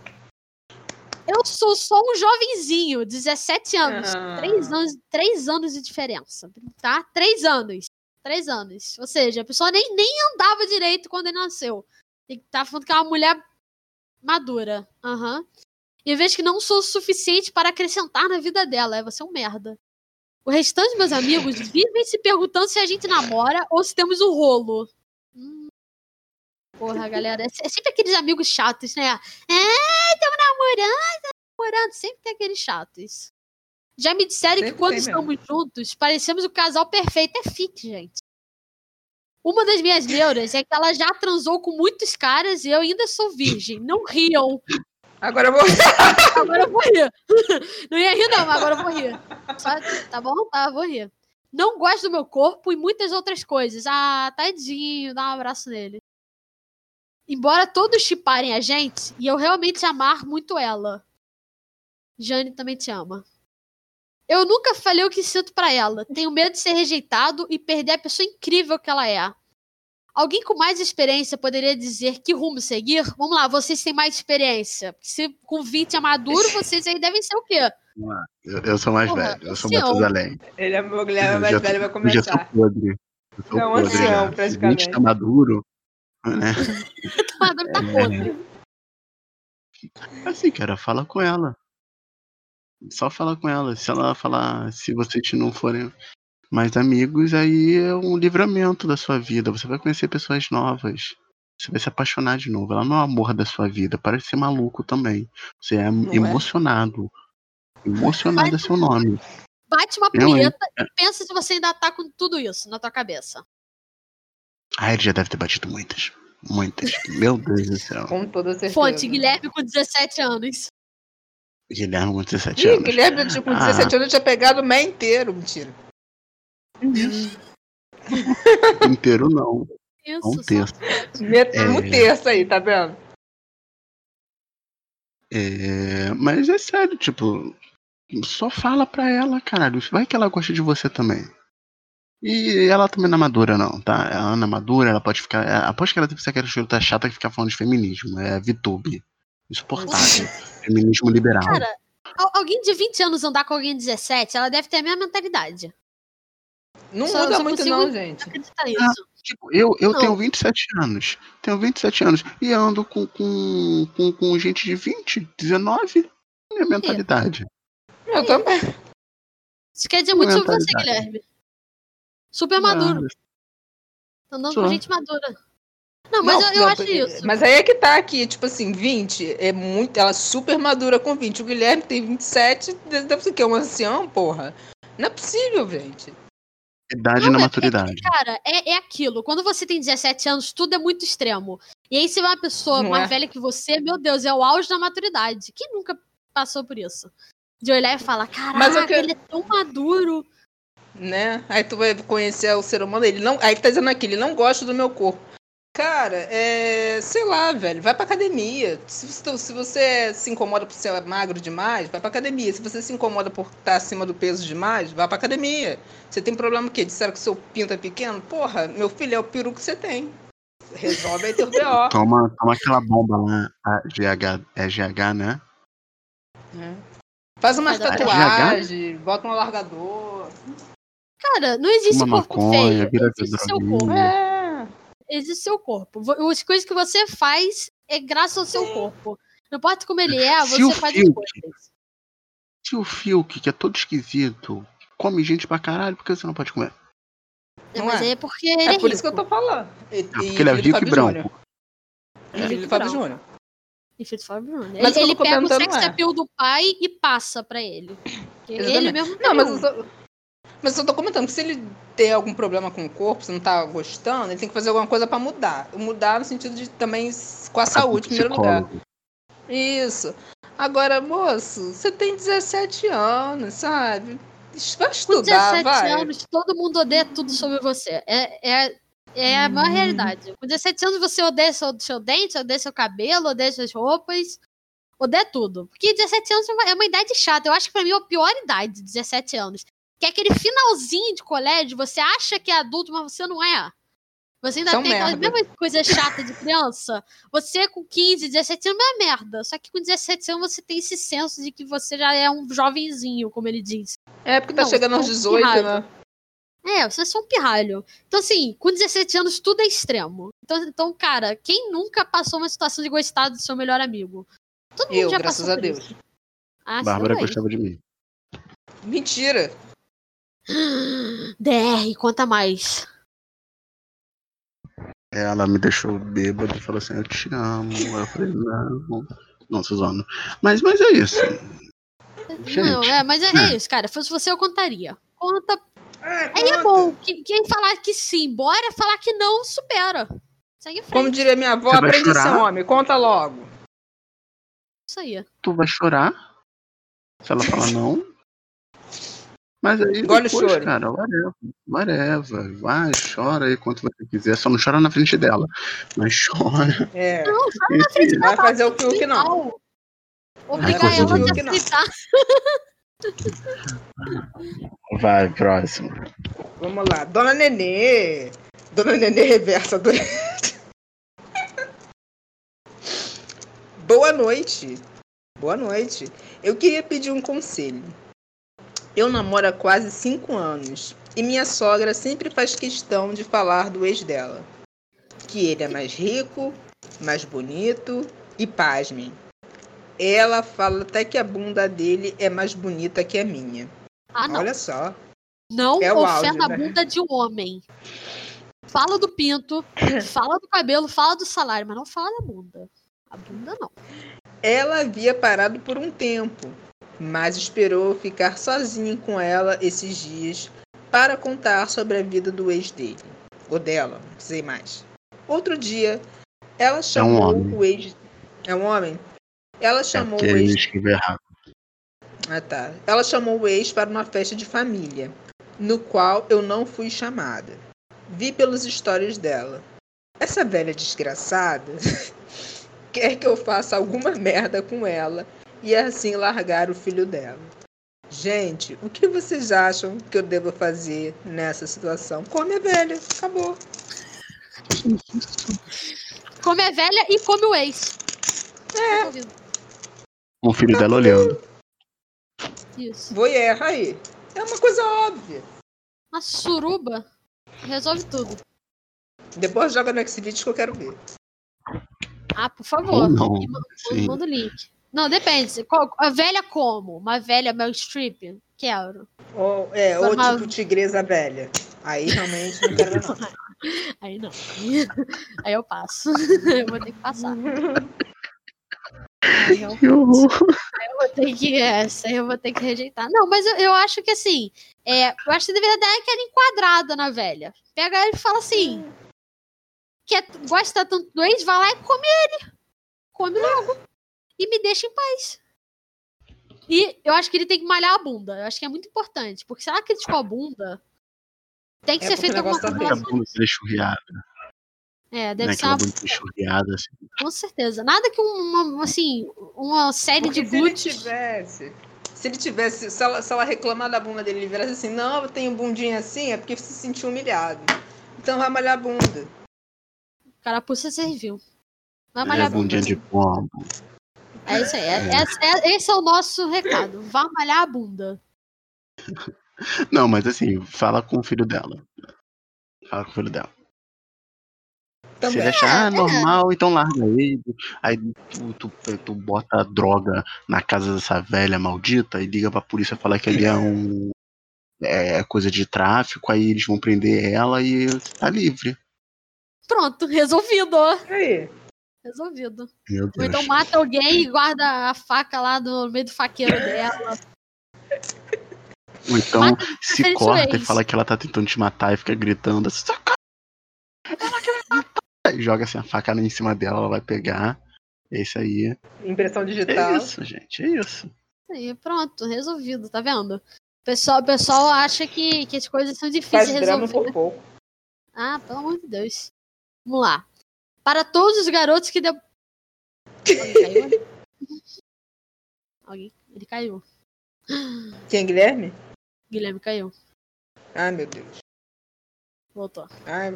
Eu sou só um jovenzinho, 17 anos.
Ah.
Três anos. Três anos de diferença, tá? Três anos. Três anos. Ou seja, a pessoa nem, nem andava direito quando ele nasceu. E tá falando que é uma mulher madura. Aham. E vejo que não sou o suficiente para acrescentar na vida dela. É, você é um merda. O restante dos meus amigos vivem se perguntando se a gente namora ou se temos um rolo. Hum. Porra, galera. É é sempre aqueles amigos chatos, né? É, estamos namorando, namorando. Sempre tem aqueles chatos. Já me disseram que
Sempre
quando
tem mesmo.
estamos juntos, parecemos o casal perfeito. É fique, gente. Uma das minhas neuras é que ela já transou com muitos caras e eu ainda sou virgem. Não riam.
Agora eu vou.
Agora eu vou rir. Não ia rir, não, mas agora eu vou rir. Só- tá bom? Tá, vou rir. Não gosto do meu corpo e muitas outras coisas. Ah, tadinho, dá um abraço nele. Embora todos chiparem a gente, e eu realmente amar muito ela. Jane também te ama. Eu nunca falei o que sinto pra ela. Tenho medo de ser rejeitado e perder a pessoa incrível que ela é. Alguém com mais experiência poderia dizer que rumo seguir? Vamos lá, vocês têm mais experiência. Se com 20 é maduro, vocês aí devem ser o quê?
Eu, eu sou mais
Porra,
velho, eu sou
ancião.
Matusalém.
Ele é meu Guilherme
Eu
mais
já
velho, vai
tô- eu já sou
começar.
podre. Eu sou
É um
podre
ancião,
já. Se
praticamente.
20 tá maduro, né?
Maduro tá
É.
podre.
Assim, cara, fala com ela. Só fala com ela. Se ela falar, se vocês não forem mais amigos, aí é um livramento da sua vida. Você vai conhecer pessoas novas. Você vai se apaixonar de novo. Ela não é o amor da sua vida. Parece ser maluco também. Você é
é?
emocionado. Emocionado é seu nome.
Bate uma punheta e pensa se você ainda tá com tudo isso na tua cabeça.
Ah, ele já deve ter batido muitas. Muitas. Meu Deus do céu.
Com toda certeza.
Fonte, Guilherme com 17 anos.
Guilherme com 17
Ih,
anos.
Guilherme tipo, com
Ah.
17 anos tinha pegado o mês inteiro. Mentira.
Inteiro não.
Isso,
Um terço.
Met-
É.
Um terço aí, tá vendo?
É, mas é sério, tipo, só fala pra ela, caralho. Vai que ela gosta de você também. E ela também não é madura, não, tá? Ela não é madura, ela pode ficar. é, Aposto que ela deve ser aquela chuta chata que fica falando de feminismo. É VTube. Insuportável. Feminismo liberal.
Cara, al- alguém de 20 anos andar com alguém de 17, ela deve ter a mesma mentalidade.
Não
Só-
muda
só
muito, não, gente.
Acredita nisso.
Tipo, eu, eu
Não.
tenho 27 anos. Tenho 27 anos. E ando com, com, com, com gente de 20, 19. Minha mentalidade.
Eu também.
Isso quer dizer muito sobre você. Guilherme. Super maduro. Andando com
Sou.
gente madura. Não, mas eu, eu acho isso.
Mas aí é que tá aqui, tipo assim, 20 é muito. Ela é super madura com 20. O Guilherme tem 27, deve ser que é um ancião, porra. Não é possível, gente.
Idade
Não,
na
é porque,
maturidade.
Cara, é, é aquilo. Quando você tem 17 anos, tudo é muito extremo. E aí, se uma pessoa
Não
mais
é?
velha que você, meu Deus, é o auge da maturidade. Quem nunca passou por isso? De olhar e falar, caraca,
que-
ele é tão maduro.
Né? Aí tu vai conhecer o ser humano, ele não. Aí tá dizendo aqui, ele não gosta do meu corpo. Cara, é. Sei lá, velho, vai pra academia. Se você, se você se incomoda por ser magro demais, vai pra academia. Se você se incomoda por estar acima do peso demais, vai pra academia. Você tem problema o quê? Disseram que seu pinto é pequeno? Porra, meu filho, é o peru que você tem. Resolve aí teu BO.
Toma, toma aquela bomba lá, a GH, é GH, né?
Faz uma tatuagem, bota um alargador.
Cara, não existe
Fuma
corpo
maconha,
feio.
vira
Existe seu corpo.
É.
Existe seu corpo. As coisas que você faz é graças ao seu corpo. Não importa como ele é, você faz as
Fiuk-
coisas.
Se o Fiuk, que é todo esquisito, come gente pra caralho, por que você não pode comer?
É,
Não
mas
é?
é porque ele é,
É por isso que eu
rico.
tô falando. E,
É porque ele é rico e branco.
Júnior. É
Rico
filho do Fábio. Júnior.
E filho do Fábio Júnior.
Mas
Ele, ele
tô
pega o sex
é-
appeal do pai e passa pra ele. Ele mesmo
Não, mas eu, só, mas eu só tô comentando que se ele ter algum problema com o corpo, se não tá gostando, ele tem que fazer alguma coisa pra mudar. Mudar no sentido de também com a saúde, em primeiro lugar. Isso. Agora, moço, você tem 17 anos, sabe? Vai
Com
estudar,
17
vai.
anos, todo mundo odeia tudo sobre você. É, é, é a maior
Hum.
realidade. Com 17 anos, você odeia seu, seu dente, odeia seu cabelo, odeia suas roupas, odeia tudo. Porque 17 anos é uma, é uma idade chata. Eu acho que pra mim é a pior idade, 17 anos. Que é aquele finalzinho de colégio, você acha que é adulto, mas você não é. Você ainda
São
tem aquelas
merda.
mesmas coisas chatas de criança. Você com 15, 17 anos não é merda. Só que com 17 anos você tem esse senso de que você já é um jovenzinho, como ele diz.
É porque tá
Não,
chegando aos
são
18,
pirralho.
né?
É, você é só um pirralho. Então, assim, com 17 anos tudo é extremo. Então, então, cara, quem nunca passou uma situação de gostar do seu melhor amigo? Todo mundo
Eu,
já
graças
passou
a Deus.
isso. Ah,
Bárbara gostava de mim.
Mentira.
DR, conta mais.
Ela me deixou bêbado e falou assim, eu te amo. Eu falei, não. Não, Suzano. Mas, mas é isso. Gente.
Não, é, mas é, é isso, cara. Se fosse você, eu contaria. Conta. Aí é bom. que- Quem falar que sim, bora falar que não, supera. Segue em frente.
Como diria minha avó, aprende a ser
chorar?
homem. Conta logo.
Isso aí.
Tu vai chorar? Se ela falar não. Mas aí,
Engole
depois,
choro.
cara, whatever. Whatever. Vai, chora aí quanto você quiser. Só não chora na frente dela. Mas chora.
É.
Não, chora na frente
Vai
dela.
fazer o Fiuk, não.
Não. Obrigar ela
de
a aceitar.
Vai, próximo.
Vamos lá. Dona Nenê. Dona Nenê reversa. Do... Boa noite. Boa noite. Eu queria pedir um conselho. Eu namoro há quase cinco anos e minha sogra sempre faz questão de falar do ex dela. Que ele é mais rico, mais bonito e pasmem. Ela fala até que a bunda dele é mais bonita que a minha.
Ah, não.
Olha só.
Não
É o
ofenda
áudio,
a
né?
bunda de um homem. Fala do pinto, fala do cabelo, fala do salário, mas não fala da bunda. A bunda não.
Ela havia parado por um tempo, mas esperou ficar sozinho com ela esses dias para contar sobre a vida do ex dele. Ou dela, não sei mais. Outro dia, ela chamou
homem.
o ex. É um homem? Ela
É
chamou
porque
o ex. Ah, tá. Ela chamou o ex para uma festa de família, no qual eu não fui chamada. Vi pelos stories dela. Essa velha desgraçada quer que eu faça alguma merda com ela e assim largar o filho dela. Gente, o que vocês acham que eu devo fazer nessa situação? Come a velha, acabou.
Come a velha e come o ex. É.
Com o filho dela olhando.
Isso.
Voyeur aí. É uma coisa óbvia.
Uma suruba resolve tudo.
Depois joga no Xvideos que eu quero ver.
Ah, por favor.
Ou não.
Manda o link. Não, depende. A velha como? Uma velha Mel Strip? Quero.
Ou, é, ou
Normal.
tipo tigresa velha. Aí realmente não quero não.
Aí não. Aí eu passo. Eu vou ter que passar. Aí eu,
Que horror.
eu vou ter que. Essa aí eu vou ter que rejeitar. Não, mas eu, eu acho que assim. É, eu acho que deveria dar aquela enquadrada na velha. Pega ela e fala assim. Quer, gosta tanto do ex, vai lá e come ele. Come logo. E me deixa em paz. E eu acho que ele tem que malhar a bunda. Eu acho que é muito importante. Porque se ela criticou a bunda, tem que
É
ser
porque o
feita alguma
tá
coisa.
Aquela bunda ser churriada.
É, deve
Né?
ser uma
bunda churriada, assim.
Com certeza. Nada que uma, assim, uma série
Porque
de
se ele
glúteos.
tivesse. Se ele tivesse. Se ela, se ela reclamar da bunda dele, ele virasse assim, não, eu tenho bundinha assim, é porque se sentiu humilhado. Então vai malhar a bunda.
Carapuça serviu. Vai
É,
malhar a bunda.
bundinha de pombo.
É isso aí. É- é- é- esse é o nosso recado. Vá malhar a bunda.
Não, mas assim, fala com o filho dela. Fala com o filho dela. Se
Também.
ele achar ah,
É,
normal, então larga ele. Aí tu, tu, tu bota a droga na casa dessa velha maldita e liga pra polícia falar que ele é um. É coisa de tráfico, aí eles vão prender ela e tá livre.
Pronto, resolvido.
Aí.
Resolvido.
Meu
Ou
Deus.
então mata alguém e guarda a faca lá no meio do faqueiro dela.
Ou então
mata
se corta e fala que ela tá tentando te matar e fica gritando assim, "Socorro! Ela quer me matar!" Aí joga assim a faca em cima dela, ela vai pegar. É isso aí.
Impressão
É
digital.
isso, gente. É isso.
Aí, pronto, resolvido, tá vendo? O pessoal, pessoal acha que, que as coisas são difíceis
Faz
de
drama
resolver.
por pouco.
Ah, pelo amor de Deus. Vamos lá. Para todos os garotos que deu. Alguém caiu? Alguém? Ele caiu.
Quem, Guilherme?
Guilherme caiu.
Ai, meu Deus.
Voltou.
Ai,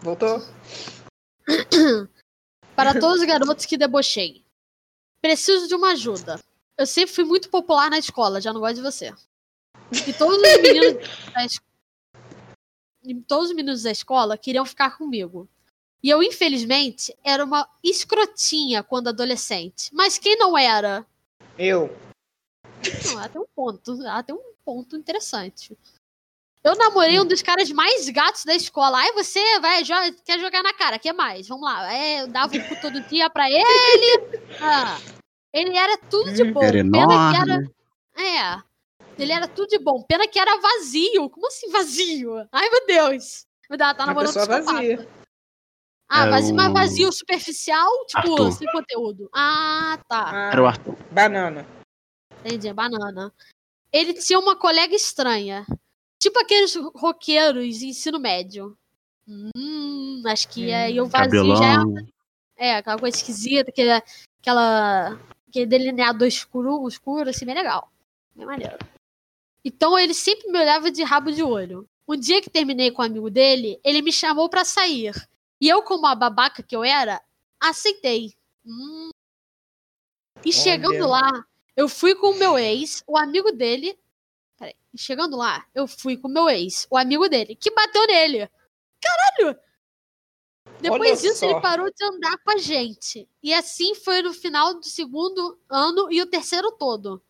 Voltou?
Para todos os garotos que debochei. Preciso de uma ajuda. Eu sempre fui muito popular na escola, já não gosto de você. E todos os meninos da, es... todos os meninos da escola queriam ficar comigo. E eu, infelizmente, era uma escrotinha quando adolescente. Mas quem não era?
Eu.
Não, ela tem um ponto. Ela tem um ponto interessante. Eu namorei um dos caras mais gatos da escola. Aí você vai, joga, quer jogar na cara, quer mais? Vamos lá. É, eu dava o cu todo dia pra ele. Ah, ele era tudo de bom.
Era
Pena que era.
enorme.
É. Ele era tudo de bom. Pena que era vazio. Como assim vazio? Ai, meu Deus. Meu Deus, ela tá
Uma
namorando
pessoa
psicopata.
vazia.
Ah, vazio, mas
o-
vazio superficial, tipo,
Arthur.
sem conteúdo. Ah, tá.
Era o Arthur.
banana.
Entendi, banana. Ele tinha uma colega estranha. Tipo aqueles roqueiros de ensino médio. Hum, acho que aí o vazio já é
Cabelão.
É, aquela coisa esquisita, aquele, aquela, aquele delineador escuro, escuro, assim, bem legal. Bem maneiro. Então ele sempre me olhava de rabo de olho. Um dia que terminei com um amigo dele, ele me chamou pra sair. E eu, como a babaca que eu era, aceitei. Hum. E chegando
Olha.
lá, eu fui com o meu ex, o amigo dele. Peraí. Chegando lá, eu fui com o meu ex, o amigo dele, que bateu nele. Caralho! Depois
Olha
disso,
só.
ele parou de andar com a gente. E assim foi no final do segundo ano e o terceiro todo.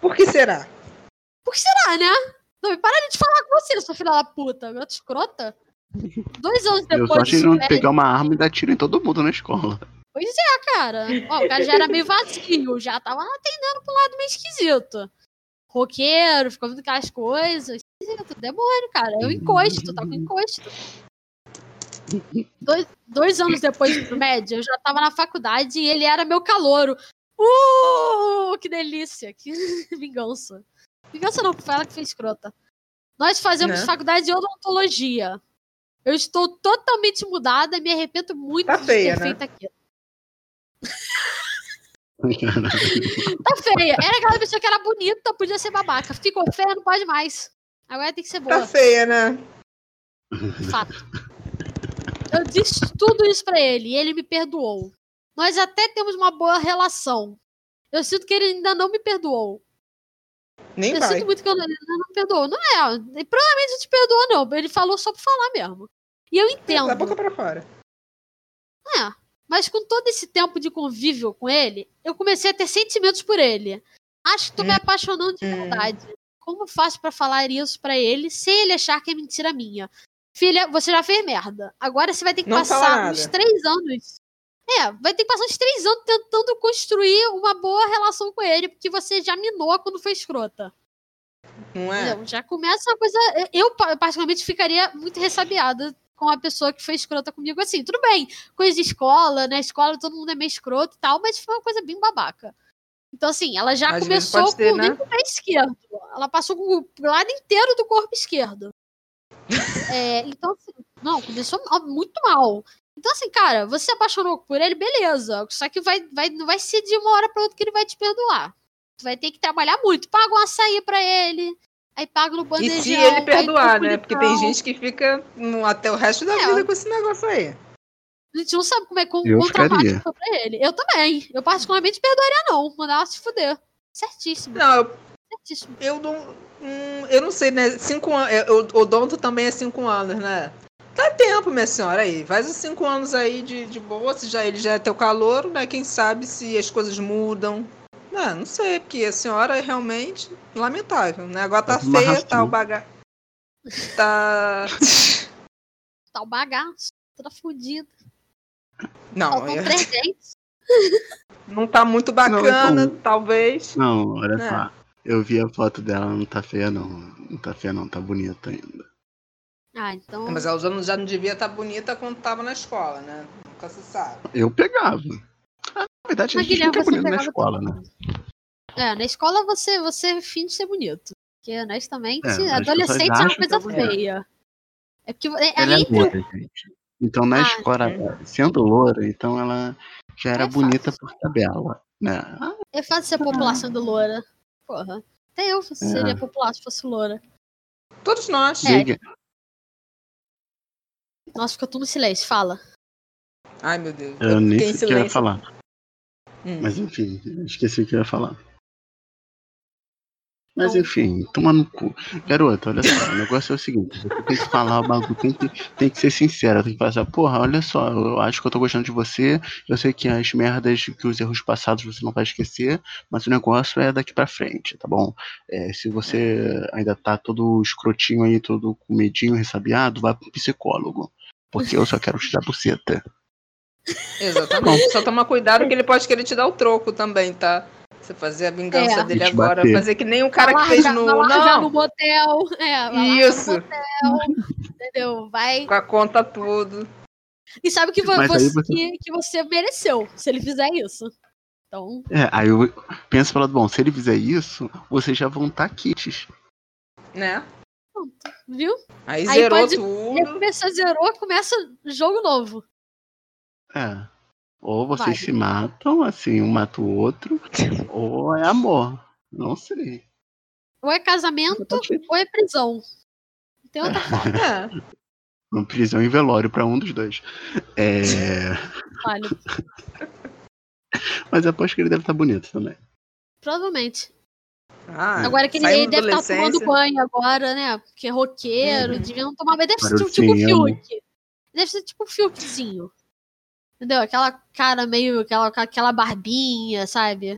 Por que será?
Por que será, né? Não, me para de falar com você, sua filha da puta. Garota escrota. Dois anos
Eu só
depois
achei
velho,
pegar uma arma e dar tiro em todo mundo na escola.
cara. Ó, o cara já era meio vazio, já tava atendendo pro lado meio esquisito. Roqueiro, ficou vendo aquelas coisas. Esquisito, demônio, cara. Eu encosto, tá com encosto. Dois, dois anos depois do médio, eu já tava na faculdade e ele era meu calouro. Uh, que delícia, que vingança. Vingança não, foi ela que fez escrota. Nós fazemos
Né?
faculdade de odontologia. Eu estou totalmente mudada e me arrependo muito
Tá
de
feia,
ter
né?
feito aquilo. Tá feia. Era aquela pessoa que era bonita, podia ser babaca. Ficou feia, não pode mais. Agora tem que ser boa.
Tá feia, né?
Fato. Eu disse tudo isso pra ele e ele me perdoou. Nós até temos uma boa relação. Eu sinto que ele ainda não me perdoou.
Nem
eu
vai.
sinto muito que ele ainda não perdoou. Não é, ele provavelmente não te perdoou, não. Ele falou só pra falar mesmo. E eu entendo.
Da boca pra fora.
É. Mas com todo esse tempo de convívio com ele, eu comecei a ter sentimentos por ele. Acho que tô me
Hum.
apaixonando de
Hum.
verdade. Como faço pra falar isso pra ele sem ele achar que é mentira minha? Filha, você já fez merda. Agora você vai ter que
Não
passar uns três anos. É, vai ter que passar uns três anos tentando construir uma boa relação com ele, porque você já minou quando foi escrota.
Não é?
Já começa a coisa. Eu, pa- particularmente, ficaria muito ressabiada com a pessoa que foi escrota comigo assim. Tudo bem, coisa de escola, né? Escola todo mundo é meio escroto e tal, mas foi uma coisa bem babaca. Então, assim, ela já
Às
começou
ter,
com, nem
né?
com o pé esquerdo. Ela passou com o lado inteiro do corpo esquerdo. É, então, assim, não, começou muito mal. Então, assim, cara, você se apaixonou por ele, beleza. Só que vai, vai, não vai ser de uma hora pra outra que ele vai te perdoar. Tu vai ter que trabalhar muito. Paga um açaí pra ele. Aí paga no
E
bandejão.
se ele perdoar, né? Porque tem gente que fica no- até o resto da
É.
vida com esse negócio aí.
A gente não sabe como é quão traumático
ficaria.
foi pra ele. Eu também. Eu particularmente perdoaria não. Mandar ela se fuder. Certíssimo.
Não, eu,
Certíssimo.
eu não. hum, eu não sei, né? Cinco anos. O odonto também é cinco anos, né? Dá tempo, minha senhora, aí. Faz os cinco anos aí de, de boa, se já ele já é teu calor, né? Quem sabe se as coisas mudam. Não, não sei, porque a senhora é realmente lamentável, né? Agora tá
uma
feia, tá o baga... Tá.
Tá o bagaço. Toda fodida.
Não,
Faltam
é-
três
não tá muito bacana,
então-
talvez.
Não, olha
É.
só. Eu vi a foto dela, não tá feia não. Não tá feia não, tá bonita ainda.
Ah, então.
Mas ela já não, já não devia estar bonita quando tava na escola, né? Nunca se sabe.
Eu pegava. Ah, Na verdade, a gente
Guilherme,
fica
você
bonito na escola, né?
É, na escola você, você finge ser bonito. Porque honestamente,
É,
adolescente é uma coisa
que é
feia. É que é,
Ela é
entre o-
loura, gente. Então na
Ah,
escola,
é.
sendo loura, então ela já era
É
bonita
fácil.
por tabela. Né? Ah,
É fácil ser popular sendo loura. Porra. Até eu seria
É.
popular se fosse loura.
Todos nós.
É. Nossa, ficou tudo no silêncio. Fala.
Ai, meu Deus.
Eu nem
fiquei em
sei o que eu ia falar.
Hum.
Mas enfim, eu esqueci o que eu ia falar. Mas
Não.
enfim, toma no cu. Garoto, olha só, o negócio é o seguinte, você tem que falar o bagulho, tem que, tem que ser sincero, tem que falar assim, porra, olha só, eu acho que eu tô gostando de você, eu sei que as merdas, que os erros passados você não vai esquecer, mas o negócio é daqui pra frente, tá bom? É, se você ainda tá todo escrotinho aí, todo com medinho, ressabiado, vai pro psicólogo. Porque eu só quero te dar buceta.
Exatamente. Só toma cuidado que ele pode querer te dar o troco também, tá? Você fazer a vingança
É.
dele agora.
bater.
Fazer que nem o cara
Vai
que fez no. Não,
no motel. É, vai
Isso.
no motel. Entendeu? Vai.
com a conta tudo.
E sabe que, vo-
Mas aí
você,
você-
que, que você mereceu se ele fizer isso. Então,
É, aí eu penso pelo lado bom, se ele fizer isso, vocês já vão estar kits.
Né?
Viu?
Aí,
Aí
zerou
pode-
tudo.
Começou, zerou, começa jogo novo.
É. Ou vocês
Vai.
se matam, assim, um mata o outro, ou é amor. Não sei.
Ou é casamento ou é prisão. Não tem outra forma.
É.
Uma prisão e velório pra um dos dois. É.
Vale.
Mas aposto que ele deve estar bonito também.
Provavelmente.
Ah,
Agora que ele, deve estar tomando
adolescência.
banho agora, né? Porque é roqueiro,
Uhum.
deviam tomar banho. Deve ser tipo, tipo
emo.
Fiuk. Deve ser tipo Fiukzinho. Entendeu? Aquela cara meio. Aquela, aquela barbinha, sabe?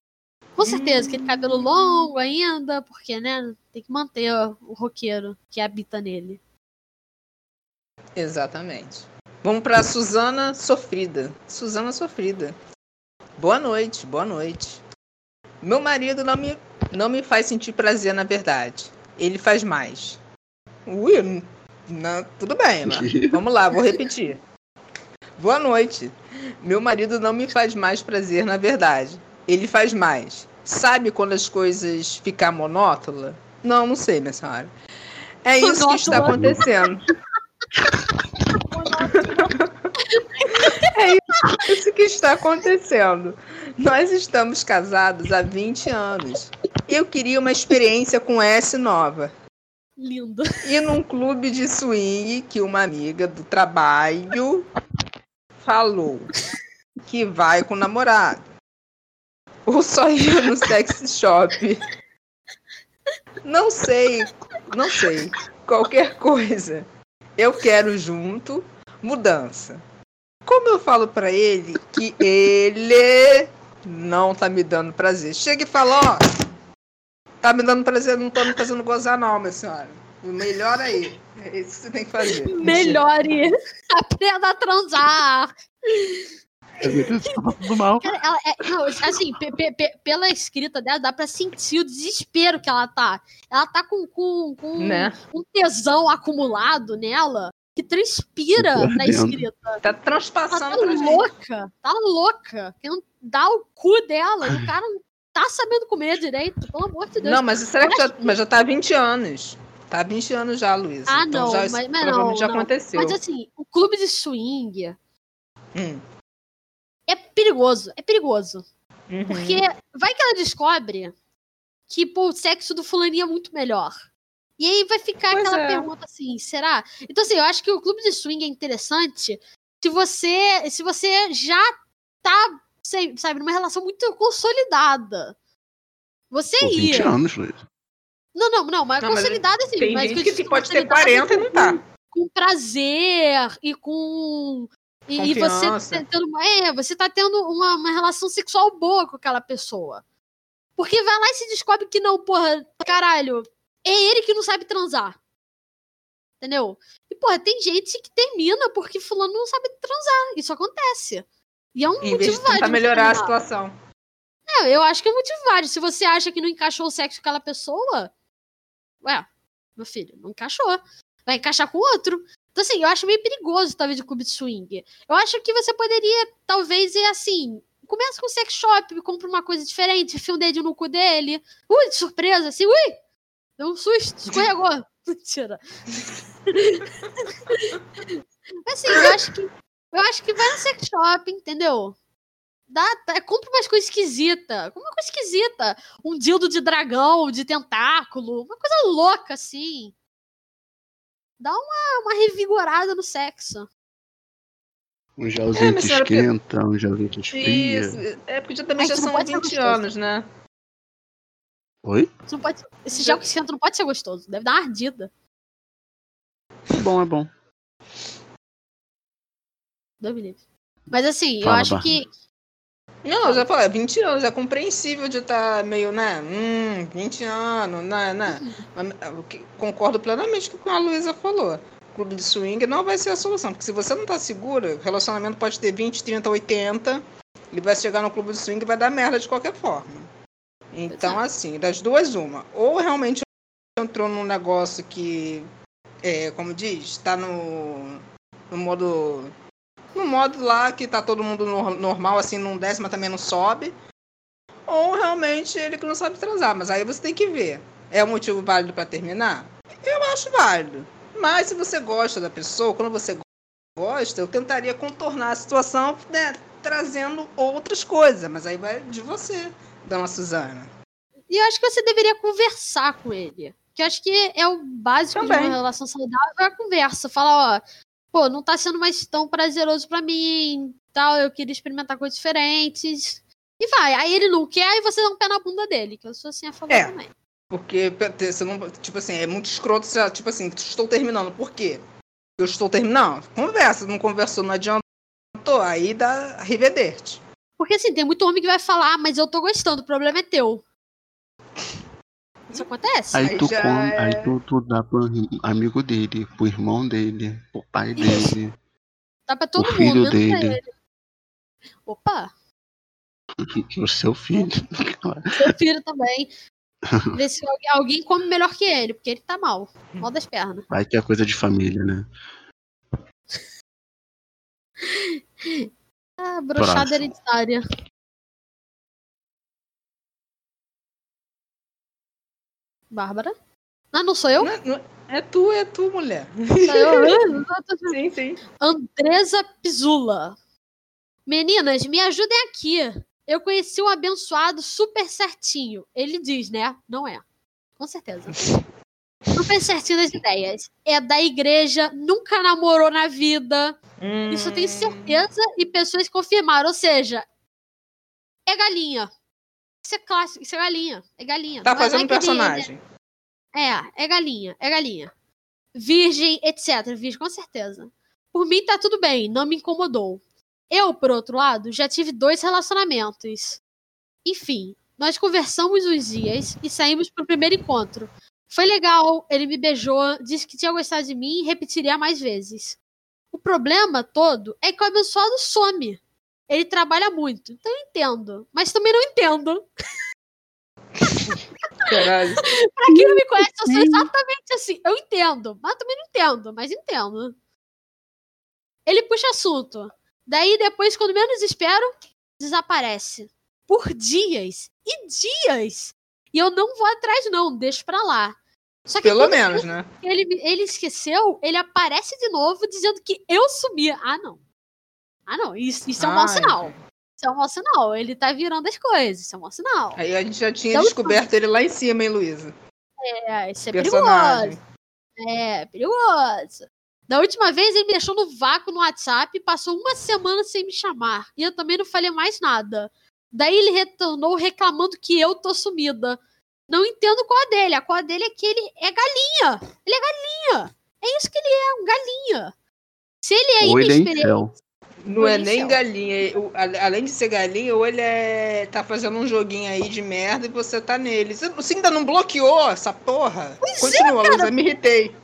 Com certeza, aquele cabelo longo ainda, porque, né? Tem que manter o roqueiro que habita nele.
Exatamente. Vamos pra Suzana Sofrida. Suzana Sofrida. Boa noite, boa noite. Meu marido não me, não me faz sentir prazer, na verdade. Ele faz mais. Ui, não, tudo bem, mas vamos lá, vou repetir. Boa noite. Meu marido não me faz mais prazer, na verdade. Ele faz mais. Sabe quando as coisas ficam monótonas? Não, não sei, minha senhora. É isso que está acontecendo. É isso, isso que está acontecendo. Nós estamos casados há 20 anos. Eu queria uma experiência com S nova.
Lindo.
E num clube de swing que uma amiga do trabalho falou que vai com o namorado. Ou só ir no sex shop. Não sei, não sei. Qualquer coisa. Eu quero junto mudança. Como eu falo pra ele que ele não tá me dando prazer. Chega e fala, ó, tá me dando prazer, não tô me fazendo gozar não, minha senhora. Melhor aí. É isso que você tem que fazer.
Melhore. Aprenda a transar.
Tá tudo mal.
Cara, ela é- não, assim, pe- pe- pe- pela escrita dela, dá pra sentir o desespero que ela tá. Ela tá com, com, com
Né?
um tesão acumulado nela que transpira na escrita.
Tá
Ela tá
transpassando pra gente.
louca, tá louca. Querendo dar o cu dela. E o cara não tá sabendo comer direito, pelo amor de Deus.
Não, mas será que já, mas já tá há 20 anos? Tá há 20 anos já, Luísa.
Ah,
então
não,
já,
mas- mas não,
já
não.
aconteceu.
Mas assim, o clube de swing
Hum.
é perigoso. É perigoso.
Uhum.
Porque vai que ela descobre que pô, o sexo do fulaninho é muito melhor. E aí vai ficar
Pois
aquela
é.
pergunta assim, será? Então assim, eu acho que o clube de swing é interessante se você se você já tá, sabe, numa relação muito consolidada. Você
Pô, 20
ia.
anos, Luiz.
Não, não, não, mas
Não, mas
consolidada assim.
Tem
mas
gente que
digo
pode ter
consolidada
40 e não tá.
com prazer e com. E, e você, tá tendo, é, você tá tendo uma, uma relação sexual boa com aquela pessoa. Porque vai lá e se descobre que não, porra, caralho, é ele que não sabe transar. Entendeu? E, porra, tem gente que termina porque fulano não sabe transar. Isso acontece. E é um
Em
motivo válido
melhorar a situação.
É, eu acho que é um motivo válido. Se você acha que não encaixou o sexo com aquela pessoa, ué, meu filho, não encaixou. Vai encaixar com outro. Então, assim, eu acho meio perigoso, talvez, o clube de swing. Eu acho que você poderia, talvez, ir assim. Começa com o sex shop, compra uma coisa diferente, enfia um dedinho no cu dele. Ui, de surpresa, assim, ui! Deu um susto, escorregou. Mentira. Assim, eu acho que. Eu acho que vai no sex shop, entendeu? Dá, dá- compra umas coisas esquisitas. Uma coisa esquisita. Um dildo de dragão, de tentáculo. Uma coisa louca, assim. Dá uma, uma revigorada no sexo.
Um gelzinho
É,
que
era
esquenta, um gelzinho que esfria.
Isso. É porque já, também
Mas
já são
pode ser
20
gostoso.
anos, né?
Oi?
Não pode, esse gel que esquenta não pode ser gostoso. Deve dar uma ardida.
É bom, é bom.
Livre. Mas assim, eu
Fala,
acho
Bárbara.
que.
Não, eu já falei, 20 anos, é compreensível de estar meio, né? Hum, 20 anos, né? né? Mas, que- Concordo plenamente com o que a Luísa falou. Clube de swing não vai ser a solução, porque se você não tá segura, o relacionamento pode ter 20, 30, 80, e vai chegar no clube de swing e vai dar merda de qualquer forma. Então, assim, das duas, uma. Ou realmente entrou num negócio que, é, como diz, tá no, no modo no modo lá que tá todo mundo nor- normal, assim, não desce, mas também não sobe. Ou realmente ele que não sabe transar. Mas aí você tem que ver. É um motivo válido pra terminar? Eu acho válido. Mas se você gosta da pessoa, quando você gosta, eu tentaria contornar a situação, né, trazendo outras coisas. Mas aí vai de você, dona Suzana.
E eu acho que você deveria conversar com ele. Que eu acho que é o básico de
Também.
uma relação saudável é a conversa. Falar, ó, pô, não tá sendo mais tão prazeroso pra mim, tal, eu queria experimentar coisas diferentes. E vai. Aí ele não quer, aí você dá um pé na bunda dele, que eu sou assim a favor
É.
também.
Porque você não. Tipo assim, é muito escroto. você- Tipo assim, estou terminando. Por quê? Eu estou terminando. Conversa. Não conversou, não adiantou. Aí dá rivederte.
Porque assim, tem muito homem que vai falar, ah, mas eu tô gostando, o problema é teu. Isso acontece.
Aí tu
já
come,
é-
aí tu, tu dá pro amigo dele, pro irmão dele, pro pai
Isso.
dele,
Dá pra todo
o
mundo,
filho dele.
ele. Opa,
pro seu filho.
seu filho também. Ver se alguém, alguém come melhor que ele, porque ele tá mal. Mal das pernas.
Vai que é coisa de família, né?
Ah, brochada hereditária. Bárbara? Ah, não sou eu?
Não- não- é tu, é tu, mulher.
Sou eu? Ah,
Sim, sim.
Andresa Pizula. Meninas, me ajudem aqui. Eu conheci um abençoado super certinho. Ele diz, né? Não é. Com certeza. Super certinho das ideias. É da igreja, nunca namorou na vida. Isso eu tenho
Hum.
certeza e pessoas confirmaram. Ou seja, é galinha. Isso é clássico, isso é galinha. É galinha.
Tá
Não é- não é
fazendo
ele-
personagem.
é, é galinha, é galinha. Virgem, etc. Virgem, com certeza. Por mim tá tudo bem, não me incomodou. Eu, por outro lado, já tive dois relacionamentos. Enfim, nós conversamos uns dias e saímos pro primeiro encontro. Foi legal, ele me beijou, disse que tinha gostado de mim e repetiria mais vezes. O problema todo é que o abençoado some. Ele trabalha muito, então eu entendo, mas também não entendo.
Caralho.
Pra quem não me conhece, eu sou exatamente assim. Eu entendo, mas também não entendo, mas entendo. Ele puxa assunto. Daí, depois, quando menos espero, desaparece. Por dias e dias. E eu não vou atrás, não, deixo pra lá. Só que
Pelo menos, né?
ele, ele esqueceu, ele aparece de novo dizendo que eu sumi. Ah, não. Ah, não. Isso, isso é um mau
Ai,
sinal. Isso é um mau sinal. Ele tá virando as coisas. Isso é um mau sinal.
Aí a gente já tinha
Então,
descoberto ele lá em cima, hein, Luísa?
É, isso é
Personagem.
perigoso. É, perigoso. Da última vez ele me deixou no vácuo no WhatsApp e passou uma semana sem me chamar. E eu também não falei mais nada. Daí ele retornou reclamando que eu tô sumida. Não entendo qual a dele. A qual a dele é que ele é galinha. Ele é galinha. É isso que ele é, um galinha. Se ele é
é
inexperiente.
Não é nem galinha. Além de ser galinha, ou ele é, tá fazendo um joguinho aí de merda e você tá nele. Você, ainda não bloqueou essa porra?
Pois é,
Continua, Luísa, me irritei.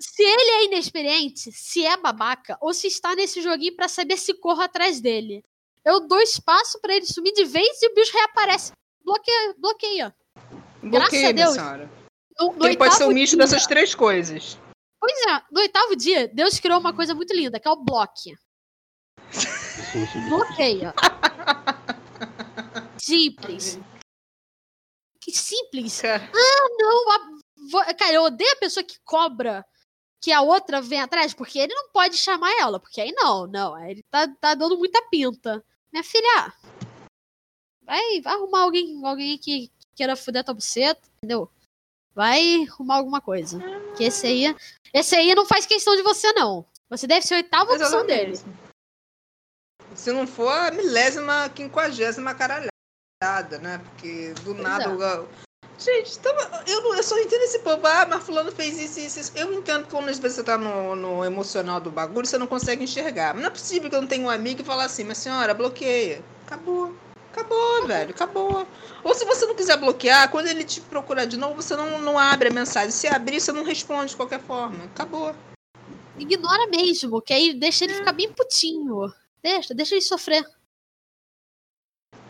Se ele é inexperiente, se é babaca, ou se está nesse joguinho pra saber se corro atrás dele. Eu dou espaço pra ele sumir de vez e o bicho reaparece. Bloqueia. bloqueia. Graças
Bloqueei,
a Deus.
senhora.
No, no
Quem pode ser um misto
dia-
dessas três coisas?
Pois é, no oitavo dia, Deus criou uma coisa muito linda, que é o bloque. Bloqueia. Simples. Que simples.
Cara,
Não, a- cara, eu odeio a pessoa que cobra que a outra vem atrás, porque ele não pode chamar ela, porque aí não, não, aí ele tá, tá dando muita pinta. Minha filha, vai, vai arrumar alguém, alguém que queira fuder tua buceta, entendeu? Vai arrumar alguma coisa. Que esse aí, esse aí não faz questão de você, não. Você deve ser a oitava opção dele.
Se não for a milésima, quinquagésima caralhada, né? Porque do
Pois
nada.
é.
o- Gente, então, eu, não- eu só entendo esse povo. Ah, mas fulano fez isso, isso, isso. Eu entendo que quando às vezes você tá no, no emocional do bagulho, você não consegue enxergar. Mas não é possível que eu não tenha um amigo e falar assim, mas senhora, bloqueia. Acabou. Acabou, velho, acabou. Ou se você não quiser bloquear, quando ele te procurar de novo, você não, não abre a mensagem. Se abrir, você não responde de qualquer forma. Acabou.
Ignora mesmo, que aí deixa ele ficar bem putinho. Deixa, deixa ele sofrer.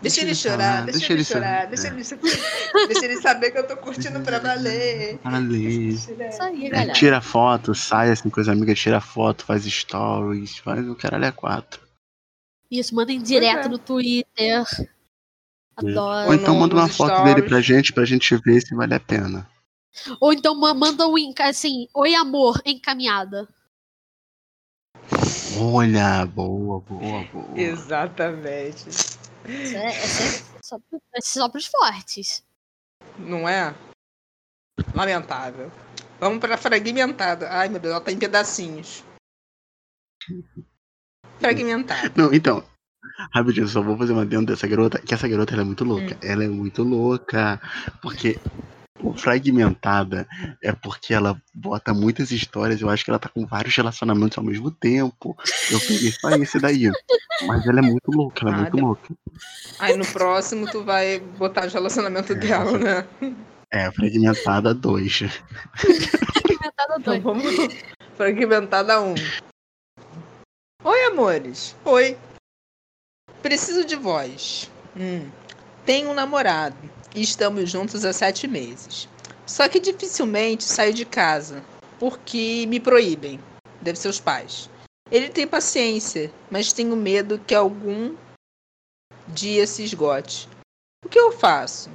Deixa,
Deixa
ele chorar, deixa,
deixa
ele chorar, deixa ele, deixa ele saber que eu tô curtindo pra valer.
Ali.
Isso aí,
É,
galera.
tira foto, sai assim com as amigas, tira foto, faz stories, faz o caralho é quatro.
Isso, mandem direto
é.
no Twitter.
Ou
Adoro.
então
no-
manda uma foto
stories.
dele pra gente, pra gente ver se vale a pena.
Ou então ma- manda um assim, oi amor, encaminhada.
Olha, boa, boa, boa.
Exatamente.
Isso é, essa é só, essa é só pros fortes.
Não é? Lamentável. Vamos pra fragmentada. Ai, meu Deus, ela tá em pedacinhos. Fragmentada.
Não, então, rapidinho, só vou fazer uma dentro dessa garota, que essa garota ela é muito louca.
Hum.
Ela é muito louca, porque o fragmentada é porque ela bota muitas histórias, eu acho que ela tá com vários relacionamentos ao mesmo tempo. Eu peguei só esse daí. Mas ela é muito louca, ela é
Ah,
muito louca.
Aí no próximo tu vai botar o relacionamento dela, né?
É, fragmentada 2.
Fragmentada
Então
dois.
vamos. Fragmentada 1. Oi, amores. Oi. Preciso de voz. Hum. Tenho um namorado e estamos juntos há sete meses. Só que dificilmente saio de casa porque me proíbem. Deve ser os pais. Ele tem paciência, mas tenho medo que algum dia se esgote. O que eu faço?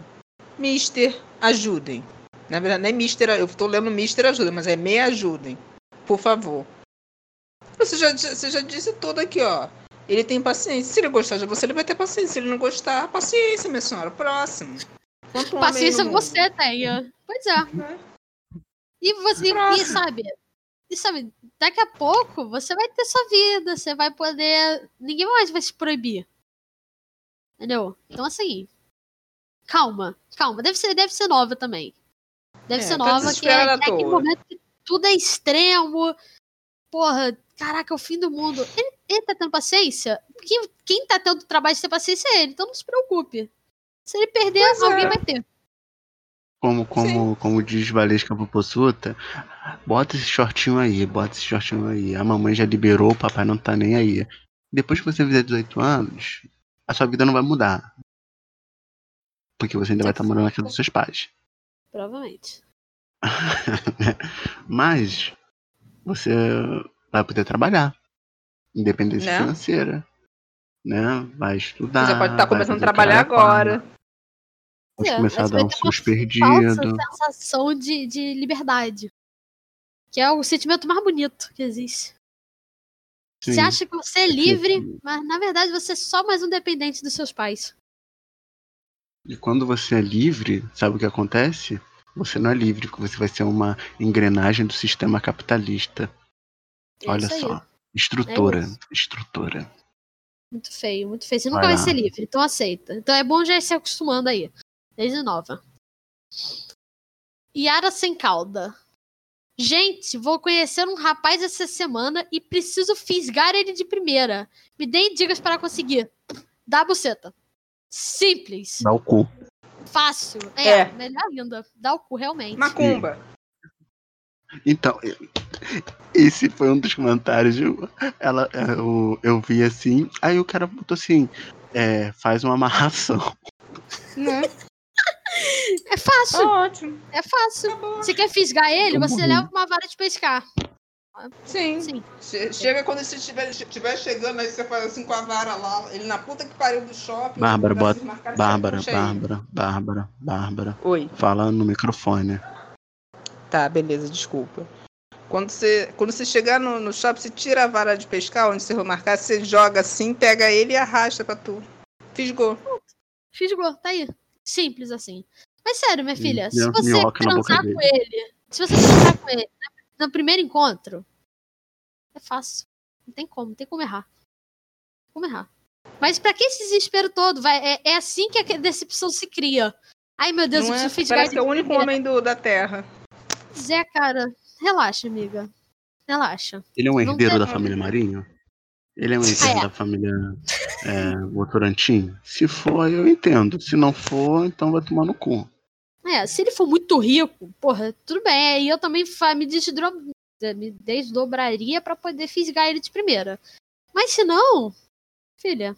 Mister, ajudem. Na verdade, não é Mister, eu tô lendo Mister ajuda, mas é me ajudem. Por favor. Você já, você já disse tudo aqui, ó. Ele tem paciência. Se ele gostar de você, ele vai ter paciência. Se ele não gostar, paciência, minha senhora. Próximo. Quanto
Paciência você tenha. Pois é.
Né?
E você, e, sabe, e sabe, daqui a pouco você vai ter sua vida, você vai poder. Ninguém mais vai se proibir. Entendeu? Então assim. Calma, calma. Deve ser, deve ser nova também. Deve
É,
ser
tá
nova, que é, é aquele momento que tudo é extremo. Porra, caraca, é o fim do mundo. Ele, ele tá tendo paciência? Quem, quem tá tendo trabalho de ter paciência é ele, então não se preocupe. Se ele perder,
Pois é.
alguém vai ter.
Como, como, como diz Valesca Popossuta, bota esse shortinho aí, bota esse shortinho aí. A mamãe já liberou, o papai não tá nem aí. Depois que você fizer 18 anos, a sua vida não vai mudar. Porque você ainda vai estar morando na casa dos seus pais.
Provavelmente.
Mas você vai poder trabalhar. Independência
Né?
financeira. Né? Vai estudar.
Você pode estar
vai
começando a trabalhar agora.
Pode
É,
começar a dar seus
Falsa
perdidos.
sensação de, de liberdade. Que é o sentimento mais bonito que existe. Você
Sim.
acha que você é livre, mas na verdade você é só mais um dependente dos seus pais.
E quando você é livre, sabe o que acontece? Você não é livre, porque você vai ser uma engrenagem do sistema capitalista.
É
Olha só. Estrutura.
É. Muito feio, muito feio. Você
Vai
nunca vai ser livre, então aceita. Então é bom já ir se acostumando aí. Desde nova. Yara sem cauda. Gente, vou conhecer um rapaz essa semana e preciso fisgar ele de primeira. Me deem dicas para conseguir. Dá a buceta. Simples.
Dá o cu.
Fácil. É,
É.
melhor ainda. Dá o cu, realmente.
Macumba.
Então, esse foi um dos comentários. eu- Ela, eu, eu vi assim, aí o cara botou assim: é, faz uma amarração.
Né?
É fácil,
ótimo.
é fácil. Você quer fisgar ele,
Tô
você leva uma vara de pescar.
Sim.
Sim.
Che- Chega quando você estiver estiver chegando, aí você faz assim com a vara lá, ele na puta que pariu do shopping.
Bárbara, bota- Bárbara. Bárbara, Bárbara, Bárbara.
Oi.
Fala no microfone.
Tá, beleza, desculpa. Quando você, quando você chegar no, no shopping, você tira a vara de pescar, onde você for marcar, você joga assim, pega ele e arrasta pra tu. Fisgou.
Fisgou, tá aí. Simples assim. Mas sério, minha
Hum,
filha, se você transar com ele, se você transar com ele né, no primeiro encontro, é fácil. Não tem como, não tem como errar. Tem como errar. Mas pra que esse desespero todo? Vai, é, é assim que a decepção se cria. Ai, meu Deus,
Não
eu
é?
preciso fiz
Parece
guide
que é o único
primeira.
homem do, da Terra.
Zé, cara, relaxa, amiga. Relaxa.
Ele é um herdeiro da família Marinho? Ele é um herdeiro
Ah, é.
da família é, Votorantim? Se for, eu entendo. Se não for, então vai tomar no cu.
É, se ele for muito rico, porra, tudo bem. Aí eu também me, desdro- me desdobraria pra poder fisgar ele de primeira. Mas se não, filha,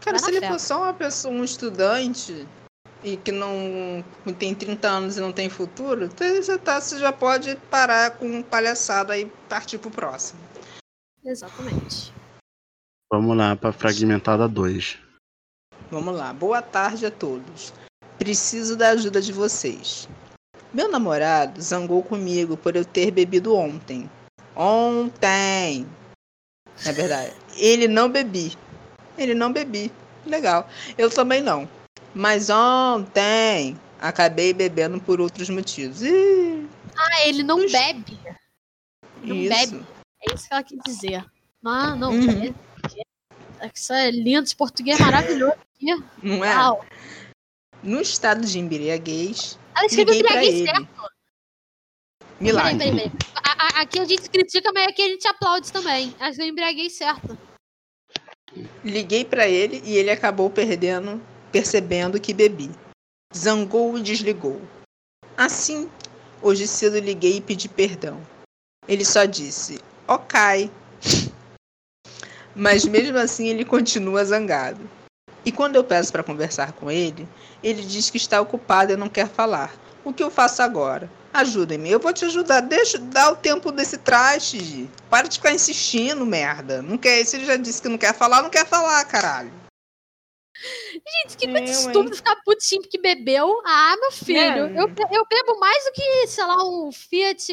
Cara, se ele
fé.
for só uma pessoa, um estudante e que não tem 30 anos e não tem futuro, você, tá, você já pode parar com palhaçada e partir pro próximo.
exatamente.
Vamos lá pra fragmentada 2.
Vamos lá. Boa tarde a todos. Preciso da ajuda de vocês. Meu namorado zangou comigo por eu ter bebido ontem. Ontem. É verdade. Ele não bebi. Ele não bebi. Legal. Eu também não. Mas ontem acabei bebendo por outros motivos. Ih,
Ah, ele não bebe. Não
isso.
bebe. É isso que ela quis dizer. Não, não.
Uhum.
É, isso é lindo, esse português maravilhoso.
Não é?
Uau.
No estado de embriaguez,
Ela escreveu embriaguez
ele.
certo.
Milagre.
Peraí, peraí, peraí. A- a- Aqui a gente critica, mas aqui a gente aplaude também. Ela escreveu embriaguez certo.
Liguei pra ele e ele acabou perdendo, percebendo que bebi. Zangou e desligou. Assim, hoje cedo liguei e pedi perdão. Ele só disse, ok. Mas mesmo assim ele continua zangado. E quando eu peço para conversar com ele, ele diz que está ocupado e não quer falar. O que eu faço agora? Ajudem-me, eu vou te ajudar. Deixa, dá o tempo desse traste. Para de ficar insistindo, merda. Não quer, se ele já disse que não quer falar, não quer falar, caralho.
Gente, que muito
hein?
estúpido ficar putinho porque bebeu. Ah, meu filho,
É.
eu, eu bebo mais do que, sei lá, um Fiat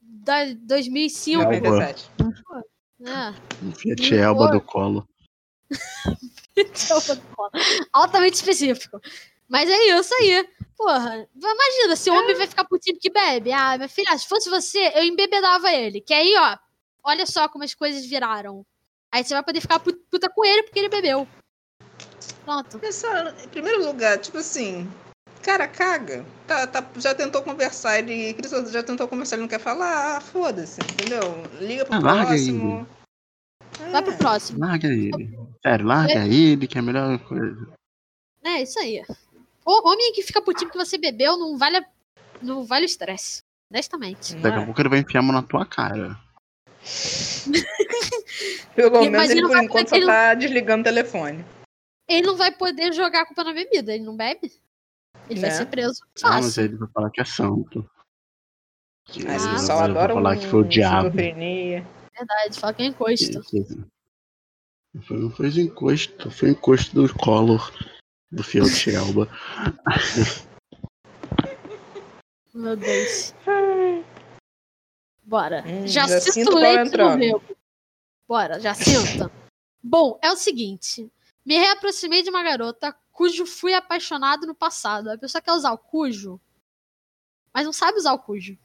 da 2005.
Não.
97.
É.
Um Fiat
Não
Elba
foi.
do colo.
Altamente específico. Mas é isso aí. Porra, imagina, se o homem vai ficar putinho que bebe. Ah, minha filha, se fosse você, eu embebedava ele. Que aí, ó, olha só como as coisas viraram. Aí você vai poder ficar pu- puta com ele porque ele bebeu. Pronto.
Em primeiro lugar, tipo assim, cara, caga. Tá, tá- já tentou conversar, ele já tentou conversar, ele não quer falar, ah, foda-se, entendeu? Liga pro
Ah, larga
próximo.
Vai pro próximo.
Larga ele. Sério, larga ele, que é a melhor coisa.
É, isso aí. O homem que fica putinho que você bebeu não vale, a- não vale o estresse. Honestamente.
Daqui a
é?
pouco ele vai enfiar a mão na tua cara.
Pelo menos ele,
ele não
por enquanto, só
ele
tá desligando o telefone.
Ele não vai poder jogar a culpa na bebida. Ele não bebe. Ele vai
Né?
ser preso
Ah, mas
fácil.
ele vai falar que é santo. Que
Mas
Ah,
ele
vai
adora
falar
um
que foi o diabo.
Verdade, fala que é encosto.
Foi, não foi o encosto, foi o encosto do Collor, do Fiat Elba.
Meu Deus. Bora.
Hum,
já,
já
sinto leite no rego. Bora, já sinto. Bom, é o seguinte. Me reaproximei de uma garota cujo fui apaixonado no passado. A pessoa quer usar o cujo, mas não sabe usar o cujo.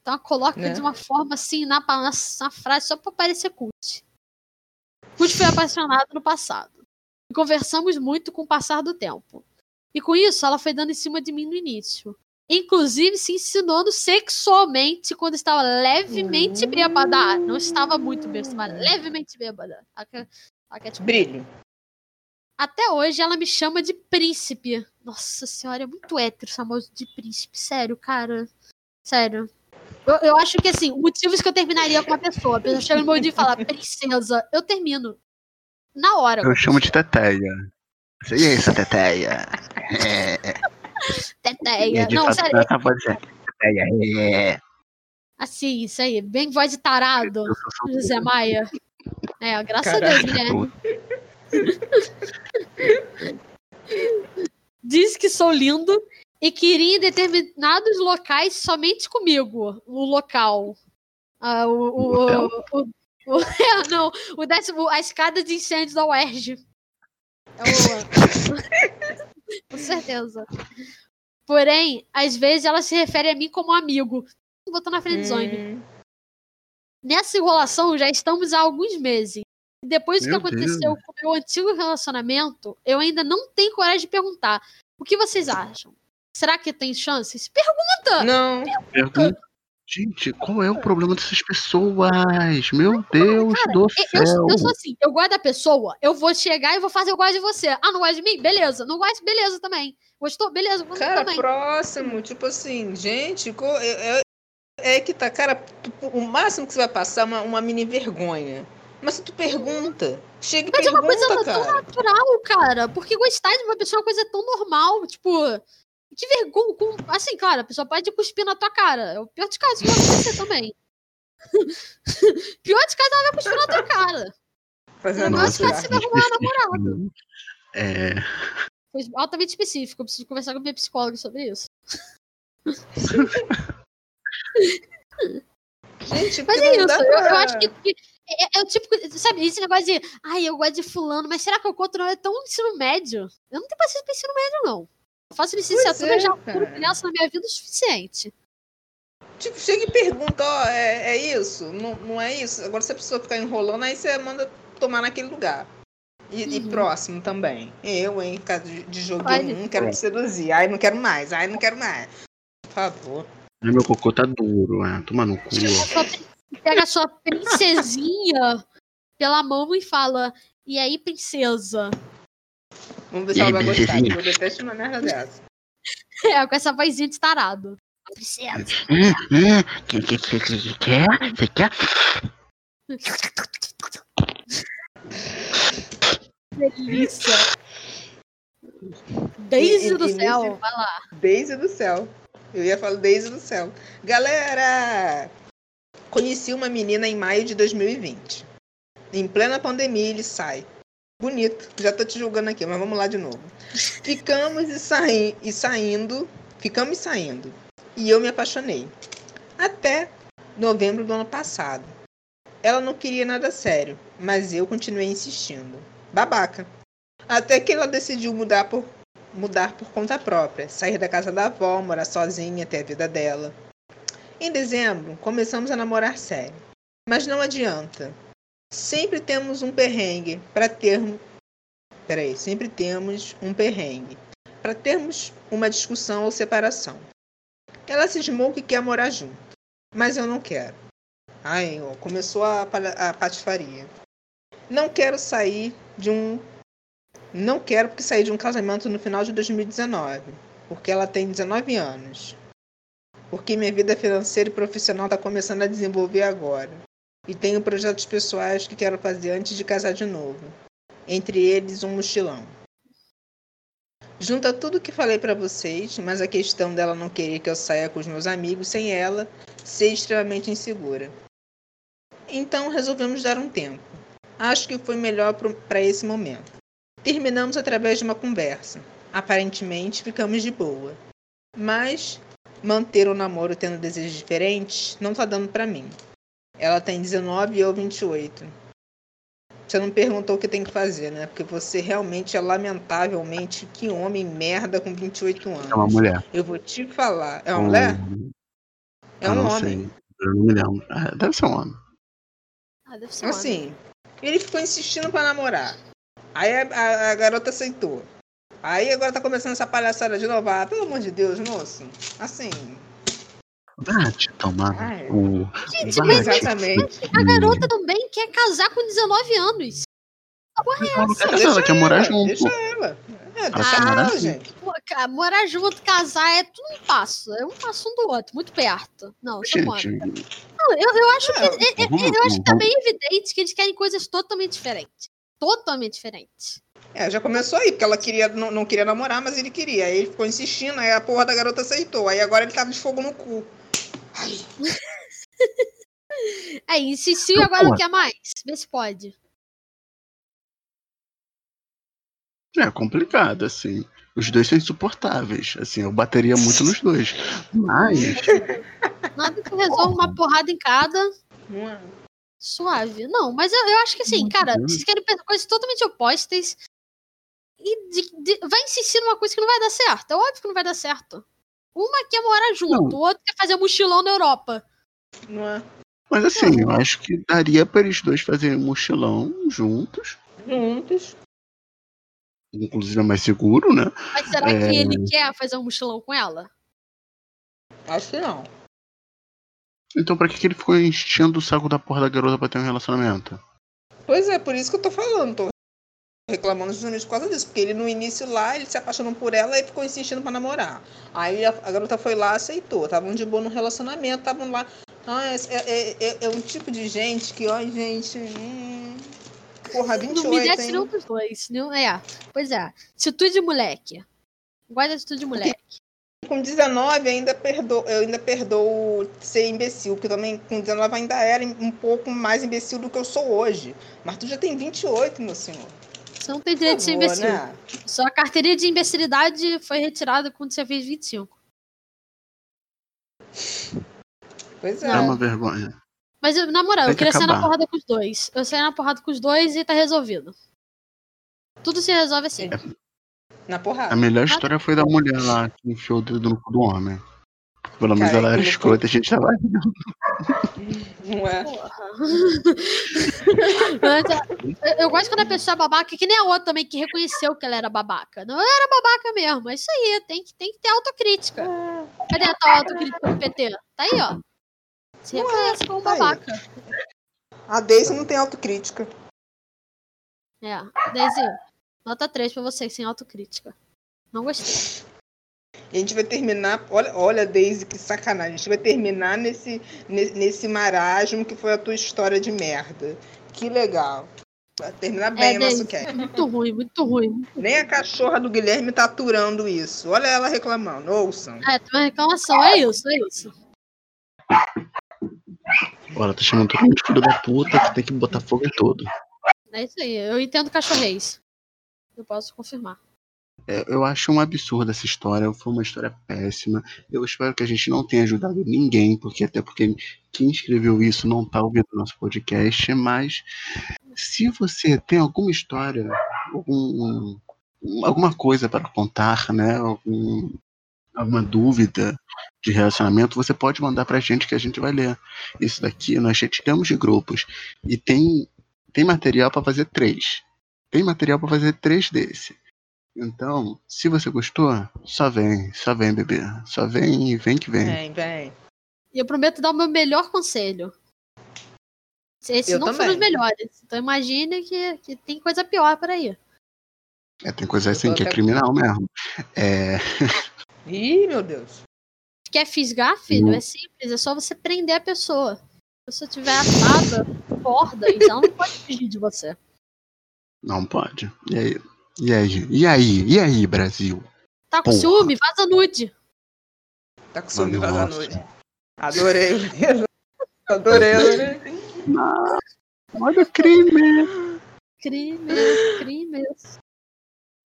Então ela coloca
Né?
de uma forma assim na, na, na frase só pra parecer cut. Cujo foi apaixonado no passado. E conversamos muito com o passar do tempo. E com isso, ela foi dando em cima de mim no início. Inclusive se insinuando sexualmente quando estava levemente bêbada. Ah, Não estava muito bêbada, estava levemente bêbada. Ela quer- ela quer te
Brilho.
Até hoje ela me chama de príncipe. Nossa senhora, é muito hétero chamar de príncipe. Sério, cara. Sério. Eu, eu acho que, assim, motivos que eu terminaria com uma pessoa. A pessoa chega no meu dia e fala, princesa, eu termino. Na hora.
Eu chamo de Teteia. E aí, essa Teteia? É,
Teteia.
é
Não,
fato,
sério.
essa voz é Teteia. É.
Assim, isso aí. Bem voz de tarado. José Maia. É, graças a
Caraca,
Deus, Guilherme. Diz que sou lindo e que iria em determinados locais somente comigo. O local. Ah, o, o,
O
o, é, não, o décimo, a escada de incêndio da UERJ. É Com certeza. Porém, às vezes ela se refere a mim como amigo. Botou na friendzone.
Hum,
Nessa enrolação já estamos há alguns meses. Depois do que aconteceu
Deus.
com o meu antigo relacionamento, eu ainda não tenho coragem de perguntar. O que vocês acham? Será que tem chances? Pergunta!
Não.
Pergunta. Gente, qual é o problema dessas pessoas? Meu Deus
Cara,
do
Eu,
céu.
eu sou assim, eu gosto da pessoa, eu vou chegar e vou fazer eu gosto de você. Ah, não gosta de mim? Beleza. Não gosta? Beleza também. Gostou? Beleza, gostou
Cara,
também.
próximo, tipo assim, gente, é, é- é que tá, cara, o máximo que você vai passar é uma, uma mini vergonha. Mas se tu pergunta, chega e
Mas é uma
pergunta,
coisa tão
cara.
natural, cara. Porque gostar de uma pessoa é uma coisa tão normal. Tipo, que vergonha. com- Assim, claro, a pessoa pode cuspir na tua cara. É o pior dos casos que vai acontecer também. pior dos casos, ela vai cuspir na tua cara.
Fazendo
Nossa,
isso
cara,
já.
você vai arrumar uma namorada.
É,
Foi altamente específico. Eu preciso conversar com a minha psicóloga sobre isso.
Gente,
Mas é isso. Eu, eu acho que. que É, é- é o tipo. Sabe, esse negócio de. Ai, eu gosto de fulano, mas será que eu conto não é tão ensino médio? Eu não tenho paciência pra ensino médio, não. Eu faço licenciatura
é,
já
cara.
por criança na minha vida o suficiente.
Tipo, chega e pergunta, ó, é, é isso? Não, não é isso? Agora se a pessoa ficar enrolando, aí você manda tomar naquele lugar. E, e
Uhum.
próximo também. Eu, hein, cara de, de
Olha.
não quero te seduzir. Ai, não quero mais. Ai, não quero mais. Por favor.
ai, meu cocô tá duro, é. Toma no cu.
Prin- Pega a sua princesinha pela mão e fala: E aí, princesa?
Vamos ver se ela vai gostar. Eu detesto uma merda dessa.
É, com essa vozinha de tarado. Princesa.
Hum, hum, que, que, que, que, que quer? Você quer?
Delícia. Daisy
E- e-
do céu, vai lá.
Daisy do céu. Eu ia falar Daisy do céu. Galera! Conheci uma menina em maio de 2020. Em plena pandemia ele sai. Bonito. Já tô te julgando aqui, mas vamos lá de novo. Ficamos e, saí, e saindo. Ficamos saindo. E eu me apaixonei. Até novembro do ano passado. Ela não queria nada sério, mas eu continuei insistindo. Babaca. Até que ela decidiu mudar por mudar por conta própria, sair da casa da avó, morar sozinha, ter a vida dela. Em dezembro, começamos a namorar sério. Mas não adianta. Sempre temos um perrengue para termos. Peraí, sempre temos um perrengue para termos uma discussão ou separação. Ela cismou que quer morar junto, mas eu não quero. Ai, ó, começou a, a patifaria. Não quero sair de um não quero porque saí de um casamento no final de 2019, porque ela tem 19 anos. Porque minha vida financeira e profissional está começando a desenvolver agora. E tenho projetos pessoais que quero fazer antes de casar de novo. Entre eles, um mochilão. Junta tudo que falei para vocês, mas a questão dela não querer que eu saia com os meus amigos sem ela ser extremamente insegura. Então resolvemos dar um tempo. Acho que foi melhor para esse momento. Terminamos através de uma conversa. Aparentemente ficamos de boa. Mas manter o namoro tendo desejos diferentes não tá dando pra mim. Ela tem 19 e eu 28. Você não perguntou o que tem que fazer, né? Porque você realmente é lamentavelmente que homem merda com 28 anos.
É uma mulher.
Eu vou te falar. É uma
Um-
mulher? É
eu
um
não
homem.
sei. Eu não me lembro. Ah, deve ser um homem.
Ah, deve ser um homem.
Assim, ele ficou insistindo pra namorar. Aí a, a- a garota aceitou. Aí agora tá começando essa palhaçada de novo. Ah, pelo amor de Deus, moço. Assim,
Vai te tomar
Ai.
no cu.
Gente, mas
te
exatamente.
a garota também quer casar com 19 anos.
Ela não quer
Não,
casar, ela quer morar junto.
Deixa ela. É, deixa
quer morar junto.
gente.
Morar junto, casar é tudo um passo. É um passo um do outro, muito perto. Não, isso.
Gente,
Não, eu, eu acho que.
É,
é- é-
vamos-
eu acho que tá bem evidente que eles querem coisas totalmente diferentes. Totalmente diferentes.
É, já começou aí, porque ela queria, não, não queria namorar, mas ele queria. Aí ele ficou insistindo, aí a porra da garota aceitou. Aí agora ele tava de fogo no cu. Ai,
É, insistiu e agora não quer mais. Vê se pode.
é complicado, assim. Os dois são insuportáveis. Assim, eu bateria muito nos dois. Mas,
Nada que resolva uma porrada em cada.
é.
Suave. Não, mas eu, eu acho que assim,
Muito
cara,
bem.
vocês querem coisas totalmente opostas. E de- de- vai insistir numa coisa que não vai dar certo. É óbvio que não vai dar certo. Uma quer morar junto, o outro quer fazer mochilão na Europa.
Não é.
Mas assim, eu acho que daria para eles dois fazerem um mochilão juntos.
Juntos.
Inclusive é mais seguro, né?
Mas será
É.
que ele quer fazer um mochilão com ela?
Acho que não.
Então pra que, que ele ficou enchendo o saco da porra da garota pra ter um relacionamento?
Pois é, por isso que eu tô falando. Tô reclamando justamente por causa disso. Porque ele no início lá, ele se apaixonou por ela e ficou insistindo pra namorar. Aí a, a garota foi lá aceitou. Estavam de boa no relacionamento, estavam lá. Ah, é, é, é- é um tipo de gente que, ó, gente. Hum, porra, 28,
Não me desce
hein?
nenhum dos dois. Nenhum, é, pois é. Atitude de moleque. Guarda atitude de moleque.
Com 19 ainda perdoo, eu ainda perdoo ser imbecil, porque também com 19 ainda era um pouco mais imbecil do que eu sou hoje. Mas tu já tem 28, meu senhor.
Você não tem direito de ser
favor,
imbecil.
né?
Sua carteirinha de imbecilidade foi retirada quando você fez 25.
Pois é.
É uma vergonha.
Mas, na moral,
Tem
eu
que
queria sair na porrada com os dois. Eu saí na porrada com os dois e tá resolvido. Tudo se resolve assim.
Na porrada.
A melhor história foi da mulher lá que enfiou o dedo no cu do homem. Pelo menos ela era
que
escrota e a gente tava.
Não é?
Porra. Mas, é, eu, gosto quando a pessoa é babaca, que nem a outra também, que reconheceu que ela era babaca. Não era babaca mesmo. É isso aí, tem que, tem que ter autocrítica. Cadê a tal autocrítica do PT? Tá aí, ó. Se reconhece como
tá aí.
babaca.
A Daisy não tem autocrítica.
É, Daisy, nota 3 pra você, sem autocrítica. Não gostei.
E a gente vai terminar. Olha, olha, Daisy, que sacanagem. A gente vai terminar nesse, ne- nesse marasmo que foi a tua história de merda. Que legal. Vai terminar bem o nosso cast.
muito ruim, muito ruim.
Nem a cachorra do Guilherme tá aturando isso. Olha ela reclamando. Ouçam.
É, tem uma reclamação, é isso, é isso.
Ela tá chamando todo mundo de filho da puta que tem que botar fogo em tudo.
É isso aí, eu entendo cachorreis. Eu posso confirmar.
É, eu acho um absurdo essa história, foi uma história péssima. Eu espero que a gente não tenha ajudado ninguém, porque até porque quem escreveu isso não tá ouvindo nosso podcast, mas se você tem alguma história, algum, alguma coisa para contar, né? Algum, alguma dúvida de relacionamento, você pode mandar pra gente que a gente vai ler. Isso daqui nós retiramos de grupos. E tem, tem material para fazer três. Tem material para fazer três desse. Então, se você gostou, só vem, só vem, bebê. Só vem e vem que vem.
Vem, vem.
E eu prometo dar o meu melhor conselho. Esses
Eu
não foram
também.
os melhores. Então imagine que, que tem coisa pior por aí.
É, tem coisa assim que é criminal mesmo. É,
Ih, meu Deus.
Quer fisgar, filho?
Hum.
É simples, é só você prender a pessoa. Se pessoa tiver atada, corda, então não pode fugir de você.
não pode. E aí? E aí? E aí? E aí, Brasil?
Tá com
Porra.
ciúme? Vaza nude.
Tá com ciúme vazando hoje. Adorei. Adorei, adorei.
Olha o crime!
Crime, crimes.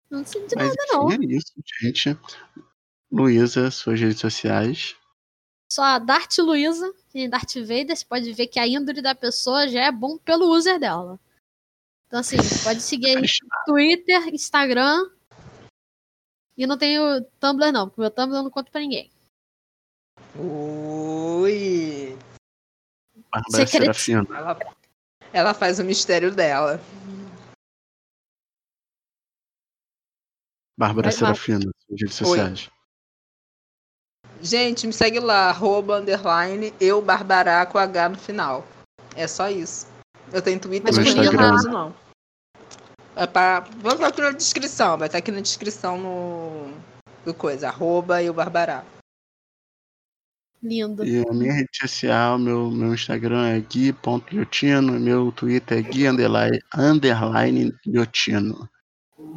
Não senti
Mas
nada, não.
é isso, gente. Luísa, suas redes sociais.
Só a Dart Luiza, que nem Darth Vader, você pode ver que a índole da pessoa já é bom pelo user dela. Então, assim, pode seguir aí Twitter, Instagram. E não tenho Tumblr, não, porque meu Tumblr eu não conto pra ninguém.
Ui.
Bárbara Serafina.
Ela, ela faz o mistério dela.
Bárbara
Vai.
Serafina, suas redes sociais.
Gente, me segue lá, arroba, underline, eu, Barbará, com H no final. É só isso. Eu tenho Twitter,
Mas
não uso, não. É pra... Vou estar aqui na descrição, vai estar aqui na descrição no... Do coisa, arroba, eu, Barbará.
Lindo.
E a minha rede social, meu, meu Instagram é gui.liotino, meu Twitter é gui underline, underline liotino.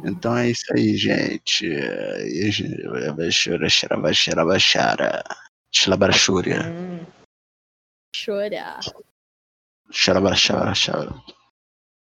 Então é isso aí, gente. Baixara, xara, baixara. Xalabarachúria.
Hum.
Chorar.
Xarabarachara, xara.